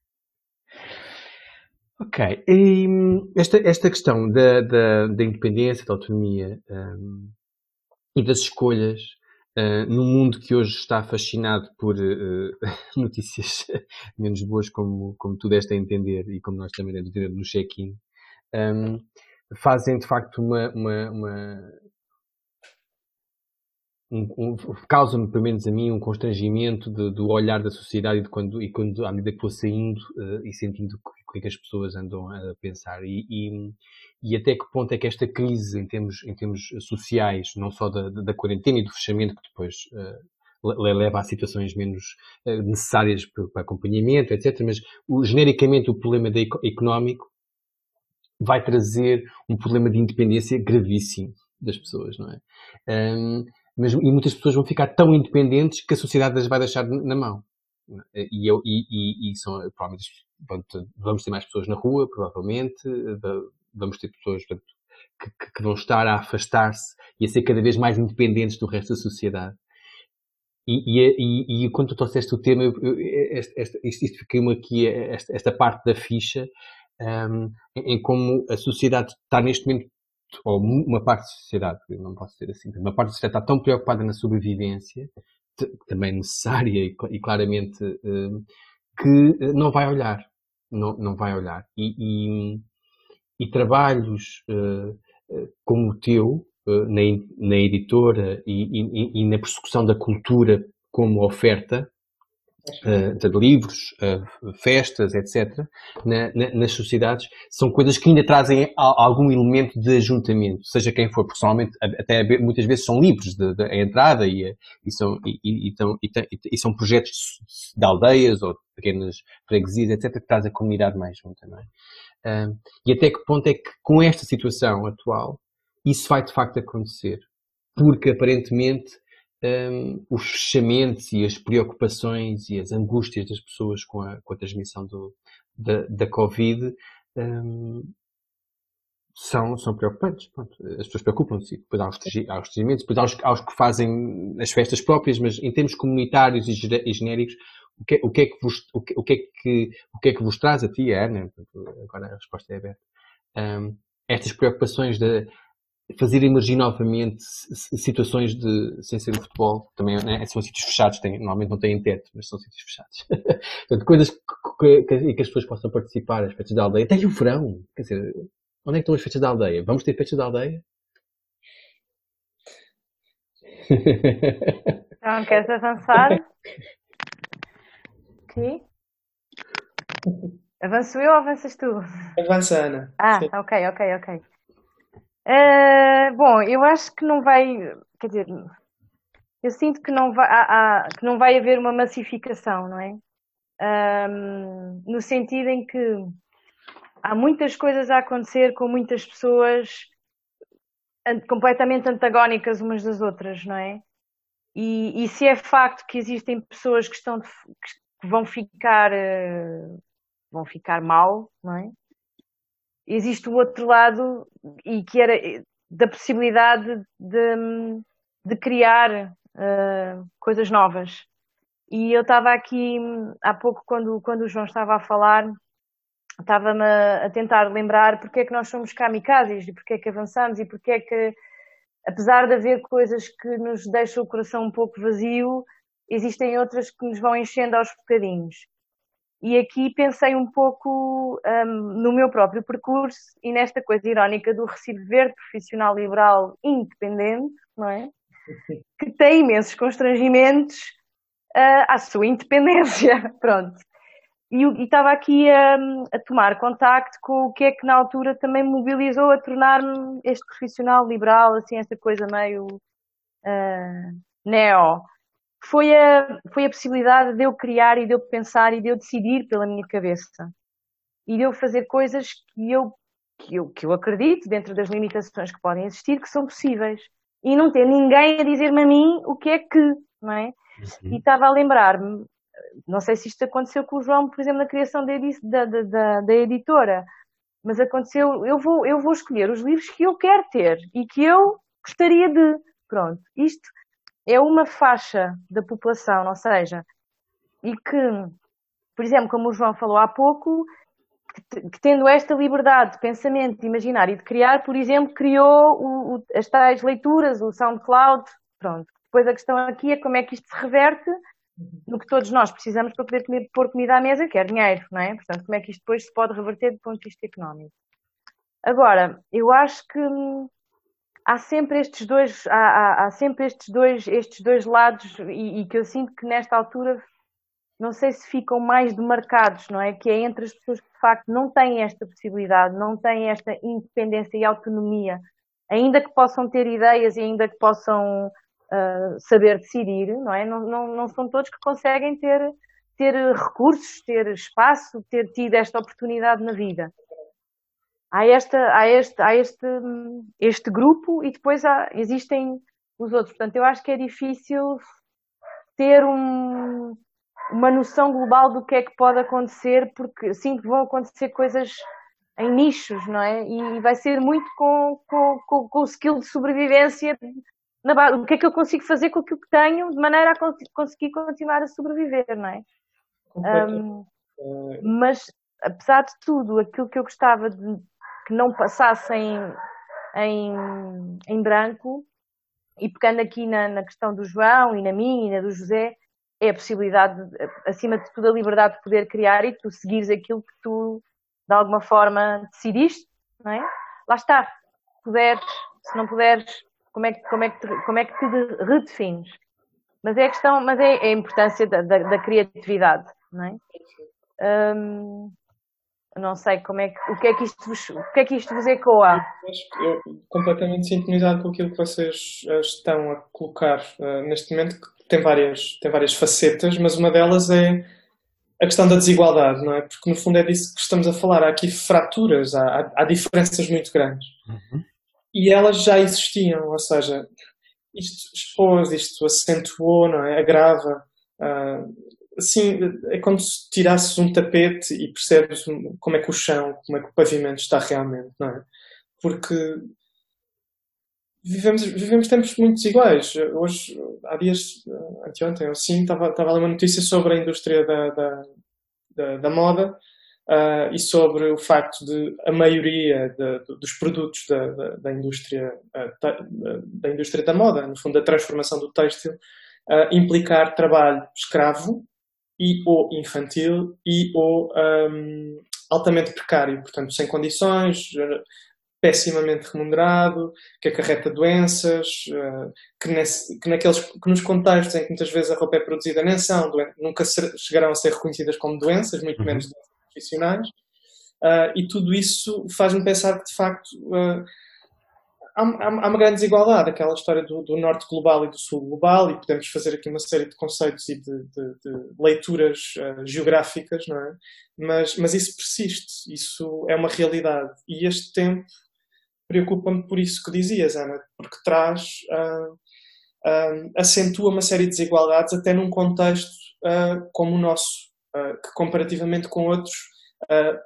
ok. E esta, esta questão da, da, da independência, da autonomia um, e das escolhas Uh, num mundo que hoje está fascinado por uh, notícias menos boas, como, como tu deste a entender e como nós também demos a entender no check-in, um, fazem de facto uma, uma, uma um, um, causa-me, pelo menos a mim, um constrangimento de, do olhar da sociedade e, de quando, e quando, à medida que vou saindo uh, e sentindo o que, é que as pessoas andam a pensar. E, e, e, até que ponto é que esta crise, em termos, em termos sociais, não só da, da quarentena e do fechamento, que depois uh, leva a situações menos uh, necessárias para, para, acompanhamento, etc., mas o, genericamente o problema económico vai trazer um problema de independência gravíssimo das pessoas, não é? Um, mas, e muitas pessoas vão ficar tão independentes que a sociedade as vai deixar na mão. E, eu, e, e, e são, provavelmente, vamos ter mais pessoas na rua, provavelmente, vamos ter pessoas portanto, que, que, vão estar a afastar-se e a ser cada vez mais independentes do resto da sociedade. E, e, e, quando tu trouxeste o tema, eu, esta, esta, isto, fiquei-me aqui, esta, esta, parte da ficha, um, em, como a sociedade está neste momento ou uma parte da sociedade, não posso dizer assim, uma parte da sociedade está tão preocupada na sobrevivência, também necessária e, e claramente, uh, que eh, não vai olhar. Não, não vai olhar. E, e, e trabalhos uh, como o teu, na, na editora e, e, na persecução da cultura como oferta, uh, de livros, uh, festas, etc., na, na, nas sociedades, são coisas que ainda trazem algum elemento de ajuntamento, seja quem for, personalmente, até muitas vezes são livros de, de, a entrada e, e, são, e, e, e, são projetos de aldeias ou pequenas freguesias, etc., que trazem a comunidade mais junta, não é? E até que ponto é que, com esta situação atual, isso vai de facto acontecer? Porque, aparentemente, um, os fechamentos e as preocupações e as angústias das pessoas com a, com a transmissão do, da, da Covid um, são, são preocupantes. Pronto, as pessoas preocupam-se. Depois há os, há os depois há os, há os, que fazem as festas próprias, mas em termos comunitários e, genéricos, o que, é que vos, traz a ti, Ana? Agora a resposta é aberta. Um, estas preocupações de, fazer emergir novamente situações de, sem ser o futebol, também né, são sítios fechados, têm, normalmente não têm teto, mas são sítios fechados. Portanto, coisas que, que, que, as pessoas possam participar, as festas da aldeia, tem o verão, quer dizer, onde é que estão as festas da aldeia? Vamos ter festas da aldeia? Então, queres avançar? Sim. Avanço eu ou avanças tu? Avança, Ana. Ah, Sim. ok, ok, ok. Uh, bom, eu acho que não vai, quer dizer, eu sinto que não vai, há, há, que não vai haver uma massificação, não é? No sentido em que há muitas coisas a acontecer com muitas pessoas completamente antagónicas umas das outras, não é? E, e se é facto que existem pessoas que estão que vão ficar uh, vão ficar mal, não é? Existe o outro lado e que era da possibilidade de, de criar uh, coisas novas. E eu estava aqui há pouco, quando, quando o João estava a falar, estava-me a, a, tentar lembrar porque é que nós somos kamikazes e porque é que avançamos e porque é que, apesar de haver coisas que nos deixam o coração um pouco vazio, existem outras que nos vão enchendo aos bocadinhos. E aqui pensei um pouco um, no meu próprio percurso e nesta coisa irónica do recibo verde profissional liberal independente, não é? Que tem imensos constrangimentos uh, à sua independência. Pronto. E, e estava aqui a, a, tomar contacto com o que é que na altura também me mobilizou a tornar-me este profissional liberal, assim, esta coisa meio uh, neo foi a, foi a possibilidade de eu criar e de eu pensar e de eu decidir pela minha cabeça. E de eu fazer coisas que eu, que eu, que eu acredito, dentro das limitações que podem existir, que são possíveis. E não ter ninguém a dizer-me a mim o que é que, não é? Uhum. E estava a lembrar-me, não sei se isto aconteceu com o João, por exemplo, na criação da, da, da, da editora, mas aconteceu, eu vou, eu vou escolher os livros que eu quero ter e que eu gostaria de. Pronto, isto é uma faixa da população, ou seja, e que, por exemplo, como o João falou há pouco, que, tendo esta liberdade de pensamento, de imaginar e de criar, por exemplo, criou o, o, as tais leituras, o SoundCloud, pronto. Depois a questão aqui é como é que isto se reverte no que todos nós precisamos para poder comer, pôr comida à mesa, que é dinheiro, não é? Portanto, como é que isto depois se pode reverter do ponto de vista económico? Agora, eu acho que hum, há sempre estes dois, há, há, há, sempre estes dois, estes dois lados e, e, que eu sinto que nesta altura não sei se ficam mais demarcados, não é? Que é entre as pessoas que de facto não têm esta possibilidade, não têm esta independência e autonomia, ainda que possam ter ideias e ainda que possam uh, saber decidir, não é? Não, não, não são todos que conseguem ter, ter recursos, ter espaço, ter tido esta oportunidade na vida há, esta, há, este, há este, este grupo e depois há, existem os outros. Portanto, eu acho que é difícil ter um, uma noção global do que é que pode acontecer, porque sim que vão acontecer coisas em nichos, não é? E vai ser muito com, com, com, com o skill de sobrevivência na base. O que é que eu consigo fazer com aquilo que tenho de maneira a conseguir continuar a sobreviver, não é? Um, mas, apesar de tudo, aquilo que eu gostava de, que não passassem em, em branco, e pegando aqui na, na, questão do João e na minha e na do José, é a possibilidade, acima de tudo, a liberdade de poder criar e tu seguires aquilo que tu, de alguma forma, decidiste, não é? Lá está. Se puderes, se não puderes, como é que, como é que, te, como é que te redefines? Mas é a questão, mas é, é a importância da, da, da criatividade, não é? Um, não sei como é que, o que é que isto vos, o que é que isto vos ecoa. Eu, eu completamente sintonizado com aquilo que vocês eh, estão a colocar uh, neste momento, que tem várias, tem várias facetas, mas uma delas é a questão da desigualdade, não é? Porque no fundo é disso que estamos a falar. Há aqui fraturas, há, há diferenças muito grandes. Uhum. E elas já existiam, ou seja, isto expôs, isto acentuou, não é? Agrava. Uh, assim, é como se tirasses um tapete e percebes como é que o chão, como é que o pavimento está realmente, não é? Porque vivemos, vivemos tempos muito desiguais. Hoje, há dias, anteontem assim, estava, estava uma notícia sobre a indústria da, da, da, da moda uh, e sobre o facto de a maioria de, de, dos produtos da, da, da indústria, uh, da, indústria da moda, no fundo, da transformação do têxtil, uh, implicar trabalho escravo e ou infantil e ou um, altamente precário, portanto sem condições, pessimamente remunerado, que acarreta doenças, uh, que, nesse, que, naqueles, que nos contextos em que muitas vezes a roupa é produzida nem são, nunca ser, chegarão a ser reconhecidas como doenças, muito uhum. menos doenças profissionais, uh, e tudo isso faz-me pensar que de facto uh, há, há, uma grande desigualdade, aquela história do, do, norte global e do sul global, e podemos fazer aqui uma série de conceitos e de, de, de leituras uh, geográficas, não é? Mas, mas isso persiste, isso é uma realidade. E este tempo preocupa-me por isso que dizias, Ana, porque traz, uh, uh, acentua uma série de desigualdades até num contexto como o nosso, que comparativamente com outros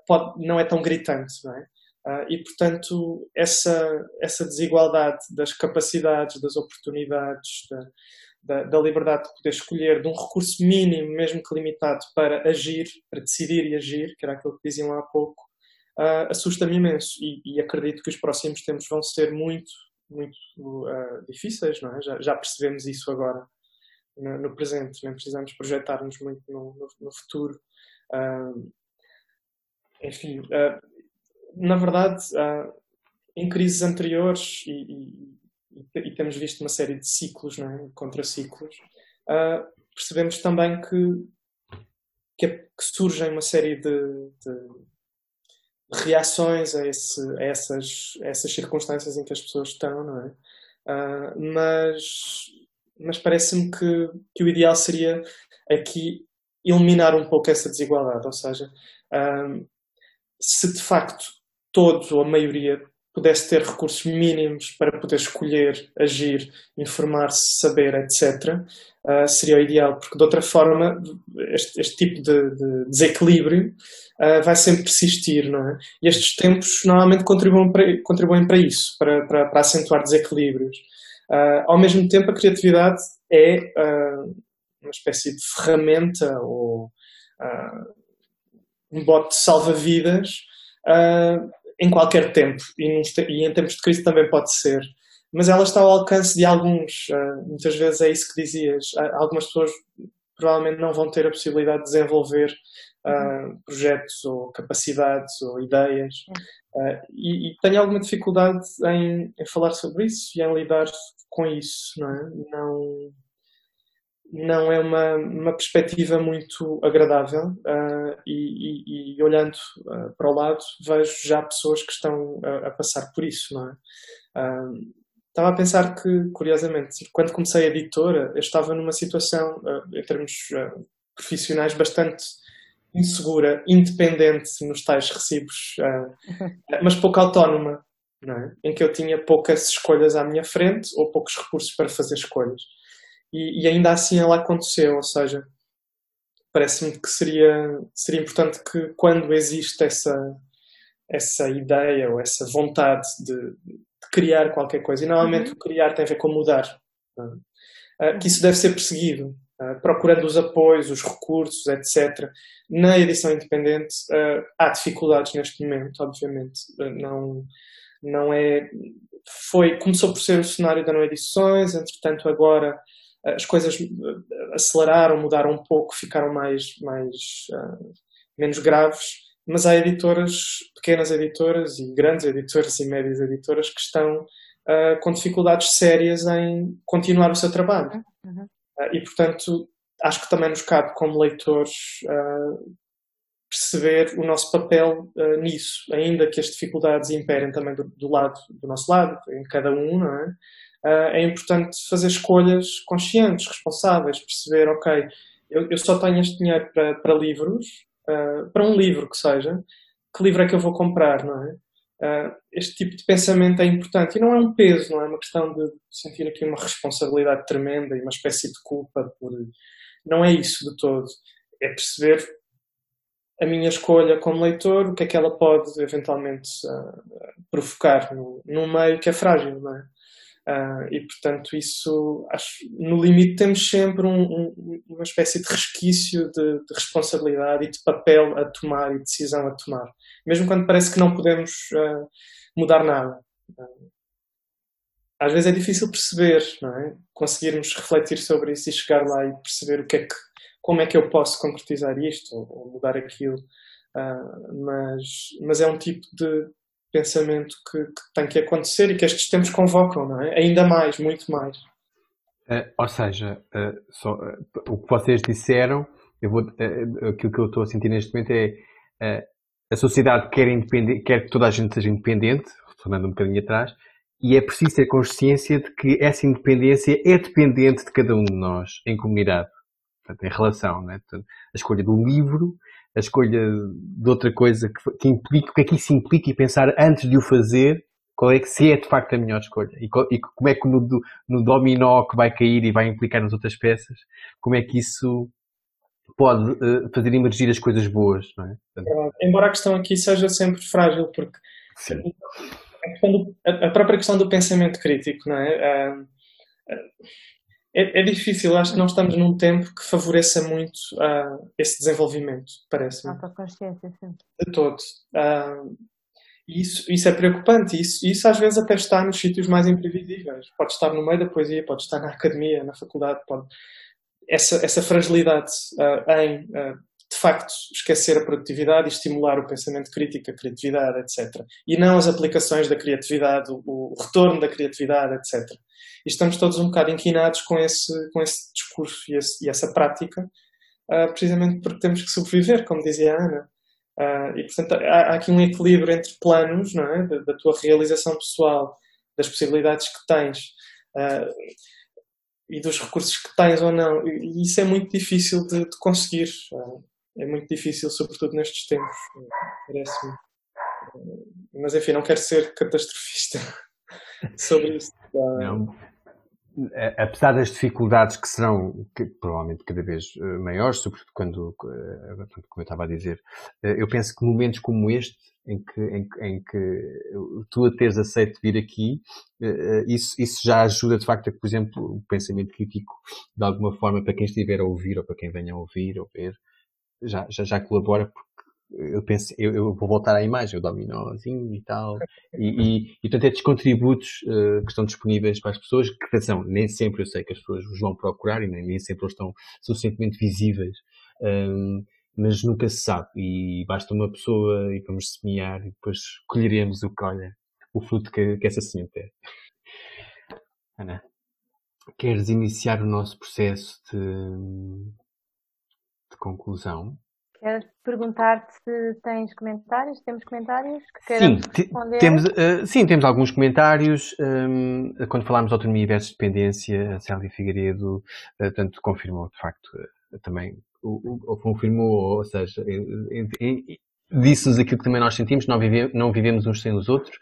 pode, não é tão gritante, não é? Uh, e, portanto, essa, essa desigualdade das capacidades, das oportunidades, da, da, da, liberdade de poder escolher, de um recurso mínimo, mesmo que limitado, para agir, para decidir e agir, que era aquilo que diziam há pouco, uh, assusta-me imenso. E, e, acredito que os próximos tempos vão ser muito, muito uh, difíceis, não é? Já, já, percebemos isso agora. no, no presente, nem precisamos projetar-nos muito no, no, no futuro. Enfim, na verdade, em crises anteriores, e, e, e, temos visto uma série de ciclos, é? contraciclos, percebemos também que, que, é, que, surgem uma série de, de reações a, esse, a, essas, a, essas, circunstâncias em que as pessoas estão, não é? Mas mas parece-me que, que o ideal seria aqui eliminar um pouco essa desigualdade, ou seja, se de facto todos ou a maioria pudesse ter recursos mínimos para poder escolher, agir, informar-se, saber, etc., uh, seria o ideal, porque de outra forma este, este tipo de, de desequilíbrio uh, vai sempre persistir, não é? E estes tempos normalmente contribuem para, contribuem para isso, para, para, para acentuar desequilíbrios. Uh, ao mesmo tempo, a criatividade é uma espécie de ferramenta ou um bote salva-vidas em qualquer tempo e, e, em tempos de crise também pode ser. Mas ela está ao alcance de alguns. muitas vezes é isso que dizias. algumas pessoas provavelmente não vão ter a possibilidade de desenvolver uh, projetos ou capacidades ou ideias. Uh, e, e, tenho alguma dificuldade em, em, falar sobre isso e em lidar com isso, não é? Não, não é uma, uma perspectiva muito agradável uh, e, e, e, olhando uh, para o lado vejo já pessoas que estão a, a passar por isso, não é? Uh, estava a pensar que, curiosamente, quando comecei a editora, eu estava numa situação, em termos profissionais, bastante insegura, independente nos tais recibos, mas pouco autónoma é? em que eu tinha poucas escolhas à minha frente ou poucos recursos para fazer escolhas. E, e ainda assim ela aconteceu, ou seja, parece-me que seria, seria importante que quando existe essa, essa ideia ou essa vontade de, de criar qualquer coisa, e normalmente uhum. o criar tem a ver com mudar, é? que isso deve ser perseguido, procurando os apoios, os recursos, etc. Na edição independente há dificuldades neste momento, obviamente. não não é foi começou por ser o cenário da Não Edições, entretanto agora as coisas eh, aceleraram, mudaram um pouco, ficaram mais, mais uh, menos graves, mas há editoras, pequenas editoras e grandes editoras e médias editoras que estão uh, com dificuldades sérias em continuar o seu trabalho. Uhum. Uh, e portanto acho que também nos cabe como leitores perceber o nosso papel nisso, ainda que as dificuldades imperem também do, do, lado, do nosso lado, em cada um, não é? Uh, é importante fazer escolhas conscientes, responsáveis, perceber, ok, eu, eu só tenho este dinheiro para, para livros, uh, para um livro que seja, que livro é que eu vou comprar, não é? este tipo de pensamento é importante e não é um peso, não é uma questão de sentir aqui uma responsabilidade tremenda e uma espécie de culpa por. Não é isso de todo. É perceber a minha escolha como leitor, o que é que ela pode eventualmente uh, provocar no, num meio que é frágil, não é? Uh, e portanto, isso acho, no limite temos sempre um, um, uma espécie de resquício de, de, responsabilidade e de papel a tomar e decisão a tomar, mesmo quando parece que não podemos uh, mudar nada. às vezes é difícil perceber, não é? Conseguirmos refletir sobre isso e chegar lá e perceber o que é que como é que eu posso concretizar isto ou, ou mudar aquilo. Uh, mas, mas é um tipo de pensamento que, que, tem que acontecer e que estes tempos convocam, não é? Ainda mais, muito mais. Uh, ou seja, uh, só, o que vocês disseram, eu vou, aquilo que eu estou a sentir neste momento é a sociedade quer, quer que toda a gente seja independente, retornando um bocadinho atrás, e é preciso ter consciência de que essa independência é dependente de cada um de nós em comunidade portanto, em relação, né? portanto, a escolha do livro, a escolha de outra coisa que, que, implica, o que é que isso implica e pensar antes de o fazer, qual é que se é de facto a melhor escolha e, e como é que no, no dominó que vai cair e vai implicar nas outras peças, como é que isso pode uh, fazer emergir as coisas boas, não é? Portanto... Embora a questão aqui seja sempre frágil, porque a, do, a, própria questão do pensamento crítico, não é? Uh, uh, é, é, difícil, acho que não estamos num tempo que favoreça muito uh, esse desenvolvimento, parece-me. Autoconsciência, sim. De todo. Uh, isso, isso é preocupante, isso, isso às vezes até está nos sítios mais imprevisíveis. Pode estar no meio da poesia, pode estar na academia, na faculdade, pode, essa, essa fragilidade uh, em, de facto, esquecer a produtividade e estimular o pensamento crítico, a criatividade, etc. E não as aplicações da criatividade, o, o retorno da criatividade, etc. Estamos todos um bocado inquinados com esse, com esse discurso e, esse, e essa prática, uh, precisamente porque temos que sobreviver, como dizia a Ana. Uh, e, portanto, há, há, aqui um equilíbrio entre planos não é? da, da, tua realização pessoal, das possibilidades que tens uh, e dos recursos que tens ou não. E isso é muito difícil de, de conseguir. É muito difícil, sobretudo nestes tempos, parece-me. Mas enfim, não quero ser catastrofista sobre isso. Não. Apesar das dificuldades que serão que, provavelmente cada vez eh, maiores, sobretudo quando, eh, como eu estava a dizer, eh, eu penso que momentos como este, em que, em, em que tu a teres aceito vir aqui, isso, isso já ajuda de facto a que, por exemplo, o pensamento crítico, de alguma forma, para quem estiver a ouvir ou para quem venha a ouvir ou ver, já, já, já colabora porque eu penso, eu, eu, vou voltar à imagem, o dominózinho e tal. E, e, e portanto, estes contributos uh, que estão disponíveis para as pessoas, que atenção, nem sempre eu sei que as pessoas os vão procurar e nem, nem sempre eles estão suficientemente visíveis. Um, mas nunca se sabe. E basta uma pessoa e vamos semear e depois colheremos o que olha, o fruto que, que essa semente é. Ana, queres iniciar o nosso processo de, conclusão. Quero perguntar-te se tens comentários, temos comentários que sim, responder? Temos, uh, sim, temos alguns comentários. Um, quando falámos de autonomia versus dependência, a Célia Figueiredo uh, tanto confirmou, de facto, uh, também, ou, confirmou, ou seja, disse-nos aquilo que também nós sentimos, não, vive, não vivemos uns sem os outros,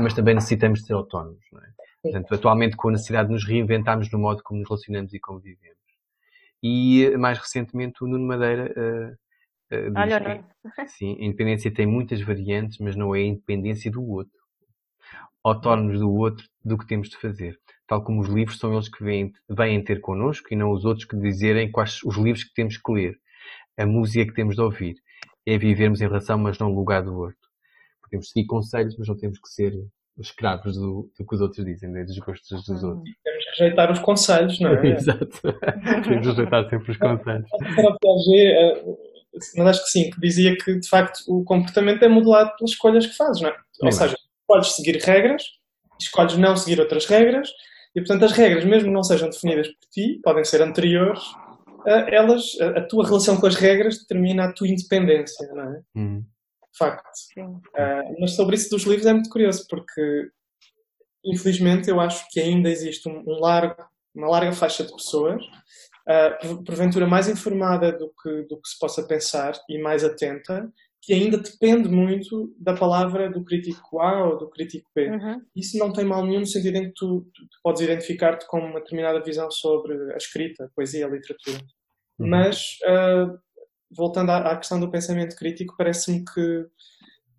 mas também necessitamos de ser autónomos. Não é? Portanto, atualmente com a necessidade de nos reinventarmos no modo como nos relacionamos e como vivemos. E mais recentemente o Nuno Madeira uh, Olha, que, sim, a independência tem muitas variantes, mas não é a independência do outro. Autónomos do outro do que temos de fazer. Tal como os livros são eles que vêm, vêm ter connosco e não os outros que dizerem quais os livros que temos que ler. A música que temos de ouvir. É vivermos em relação, mas não no lugar do outro. Podemos seguir conselhos, mas não temos que ser escravos do, do que os outros dizem, né? dos gostos dos uhum. outros. Temos que rejeitar os conselhos, não é? Exato. Temos que rejeitar sempre os conselhos. Eh, mas acho que sim, que dizia que de facto o comportamento é modelado pelas escolhas que fazes, não é? Ou seja, podes seguir regras, escolhes não seguir outras regras, e portanto as regras, mesmo que não sejam definidas por ti, podem ser anteriores, elas, a, tua relação com as regras determina a tua independência, não é? Hum facto. Uh, mas sobre isso dos livros é muito curioso, porque infelizmente eu acho que ainda existe um, um largo, uma larga faixa de pessoas, uh, porventura mais informada do que, do que se possa pensar e mais atenta, que ainda depende muito da palavra do crítico A ou do crítico B. Uhum. Isso não tem mal nenhum no sentido em que tu, tu, tu podes identificar-te com uma determinada visão sobre a escrita, a poesia, a literatura. Uhum. Mas uh, voltando à, à, questão do pensamento crítico, parece-me que,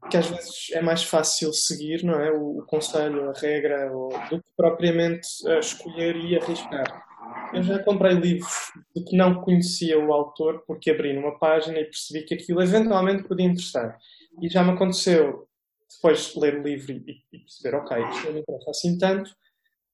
que às vezes é mais fácil seguir não é? o, o conselho, a regra, ou, do que propriamente escolher e arriscar. Eu já comprei livros de que não conhecia o autor porque abri numa página e percebi que aquilo eventualmente podia interessar. E já me aconteceu depois de ler o livro e, e perceber, ok, isto não me interessa assim tanto,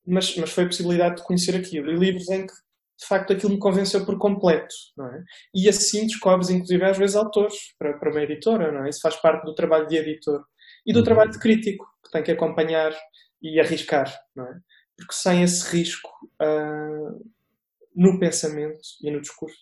mas, mas foi a possibilidade de conhecer aquilo. E livros em que de facto aquilo me convenceu por completo, não é? E assim descobres, inclusive, às vezes autores para, para uma editora, não é? Isso faz parte do trabalho de editor e do uhum. trabalho de crítico, que tem que acompanhar e arriscar, não é? Porque sem esse risco uh, no pensamento e no discurso,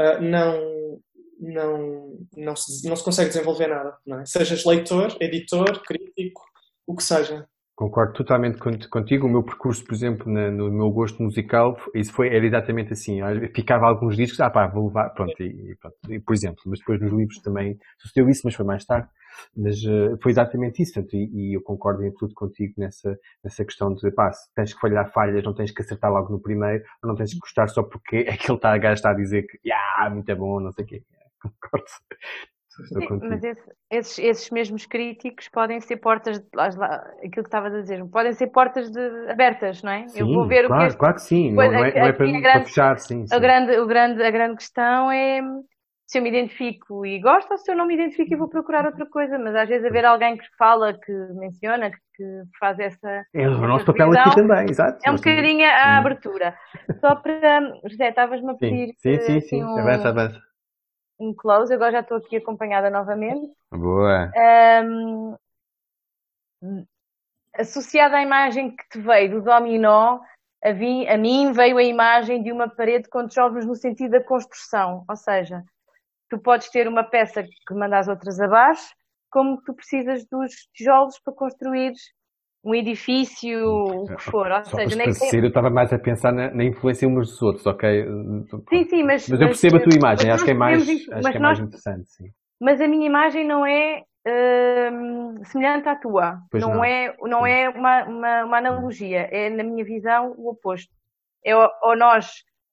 uh, não, não, não, se, não se consegue desenvolver nada, não é? Sejas leitor, editor, crítico, o que seja. Concordo totalmente contigo. O meu percurso, por exemplo, na, no meu gosto musical, isso foi, era exatamente assim. Eu ficava alguns discos, ah pá, vou levar, pronto, e, pronto, e, por exemplo. Mas depois nos livros também sucedeu isso, mas foi mais tarde. Mas uh, foi exatamente isso, portanto, e, e, eu concordo em tudo contigo nessa, nessa questão de, pá, se tens que falhar falhas, não tens que acertar logo no primeiro, ou não tens que gostar só porque é que ele está a gastar a dizer que, ah, muito é bom, não sei o quê. Concordo Sim, mas esse, esses, esses mesmos críticos podem ser portas, aquilo que estavas a dizer, podem ser portas de, abertas, não é? Sim, Eu vou ver claro, o que este, claro que sim, não, é, não é para, grande, para, fechar, sim, sim. A, grande, o grande, a grande questão é se eu me identifico e gosto ou se eu não me identifico e vou procurar outra coisa. Mas às vezes haver alguém que fala, que menciona, que faz essa. É o nosso papel aqui também, exato. É um bocadinho a abertura. Só para. José, estavas-me a pedir. Sim, sim, sim. Um, avança, avança. Um close, agora já estou aqui acompanhada novamente. Boa. Um, associada à imagem que te veio do dominó, a, vi, a mim veio a imagem de uma parede com tijolos no sentido da construção, ou seja, tu podes ter uma peça que manda as outras abaixo, como tu precisas dos tijolos para construir um edifício, o que for. Ou Só seja, nem tem... eu estava mais a pensar na, na, influência uns dos outros, ok? Sim, sim, mas. Mas eu percebo mas, a tua imagem, acho que é mais, acho que é mais interessante, sim. Mas a minha imagem não é uh, semelhante à tua. Não, não, é, não é uma, uma, uma, analogia. É, na minha visão, o oposto. É ou nós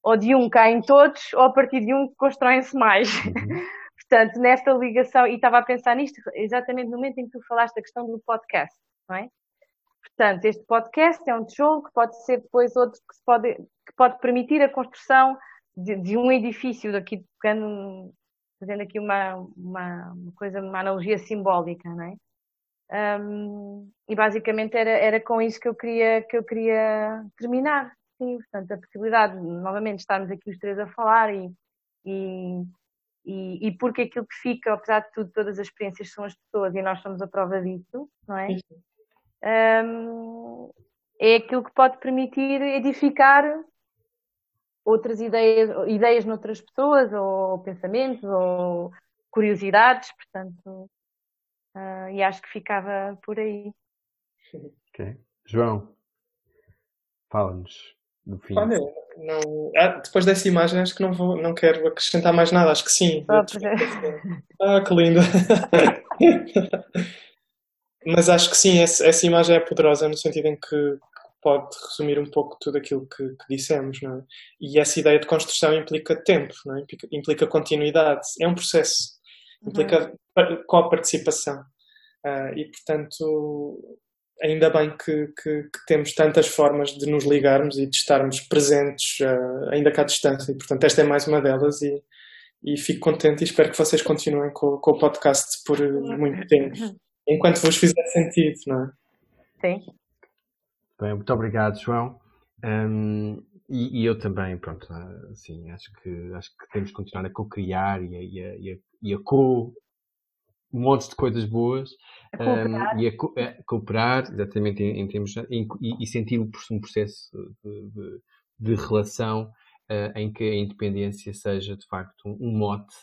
ou de um caem todos, ou a partir de um constroem-se mais. Uhum. Portanto, nesta ligação, e estava a pensar nisto exatamente no momento em que tu falaste da questão do podcast, não é? Portanto, este podcast é um tijolo que pode ser depois outro que, pode, que pode permitir a construção de, de um edifício, daqui tocando, fazendo aqui uma, uma, uma, coisa, uma analogia simbólica, não é? Um, e basicamente era, era com isso que eu queria, que eu queria terminar sim, portanto, a possibilidade de novamente estarmos aqui os três a falar e, e, e, e porque aquilo que fica, apesar de tudo, todas as experiências são as pessoas e nós somos a prova disso, não é? Um, é aquilo que pode permitir edificar outras ideias, ideias noutras pessoas, ou pensamentos, ou curiosidades, portanto, uh, e acho que ficava por aí. Ok. João, fala-nos no fim. Olha, não, ah, depois dessa imagem acho que não vou, não quero acrescentar mais nada, acho que sim. Ah, que linda! Mas acho que sim, essa, essa, imagem é poderosa no sentido em que pode resumir um pouco tudo aquilo que, que dissemos, não é? E essa ideia de construção implica tempo, não é? implica, implica continuidade, é um processo, implica uhum. com a participação. Uh, e portanto ainda bem que, que, que, temos tantas formas de nos ligarmos e de estarmos presentes, uh, ainda cá à distância. E, portanto, esta é mais uma delas e, e fico contente e espero que vocês continuem com, com o podcast por muito tempo, enquanto vos fizer sentido, não é? Sim. Bem, muito obrigado, João. Um, e, e, eu também, pronto, assim, acho que, acho que temos que continuar a co-criar e a, e a, e a, e a co um monte de coisas boas um, e a, a, cooperar, exatamente em, em termos em, e, e, sentir um, um processo de, de, de relação uh, em que a independência seja de facto um, um mote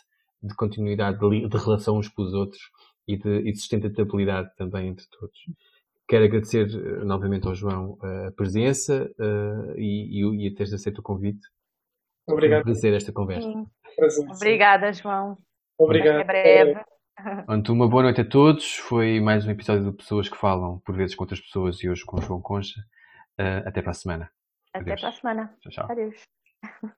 de continuidade de, de, relação uns com os outros e de, e de sustentabilidade também entre todos. Quero agradecer uh, novamente ao João uh, a presença uh, e, e, e a teres aceito o convite. Obrigado. Fazer esta conversa. Obrigada, João. Obrigado. Até breve. Portanto, uma boa noite a todos. Foi mais um episódio de Pessoas que Falam, por vezes com outras pessoas, e hoje com o João Concha. Uh, até para a semana. Até Adeus. para a semana. Tchau, tchau. Adeus.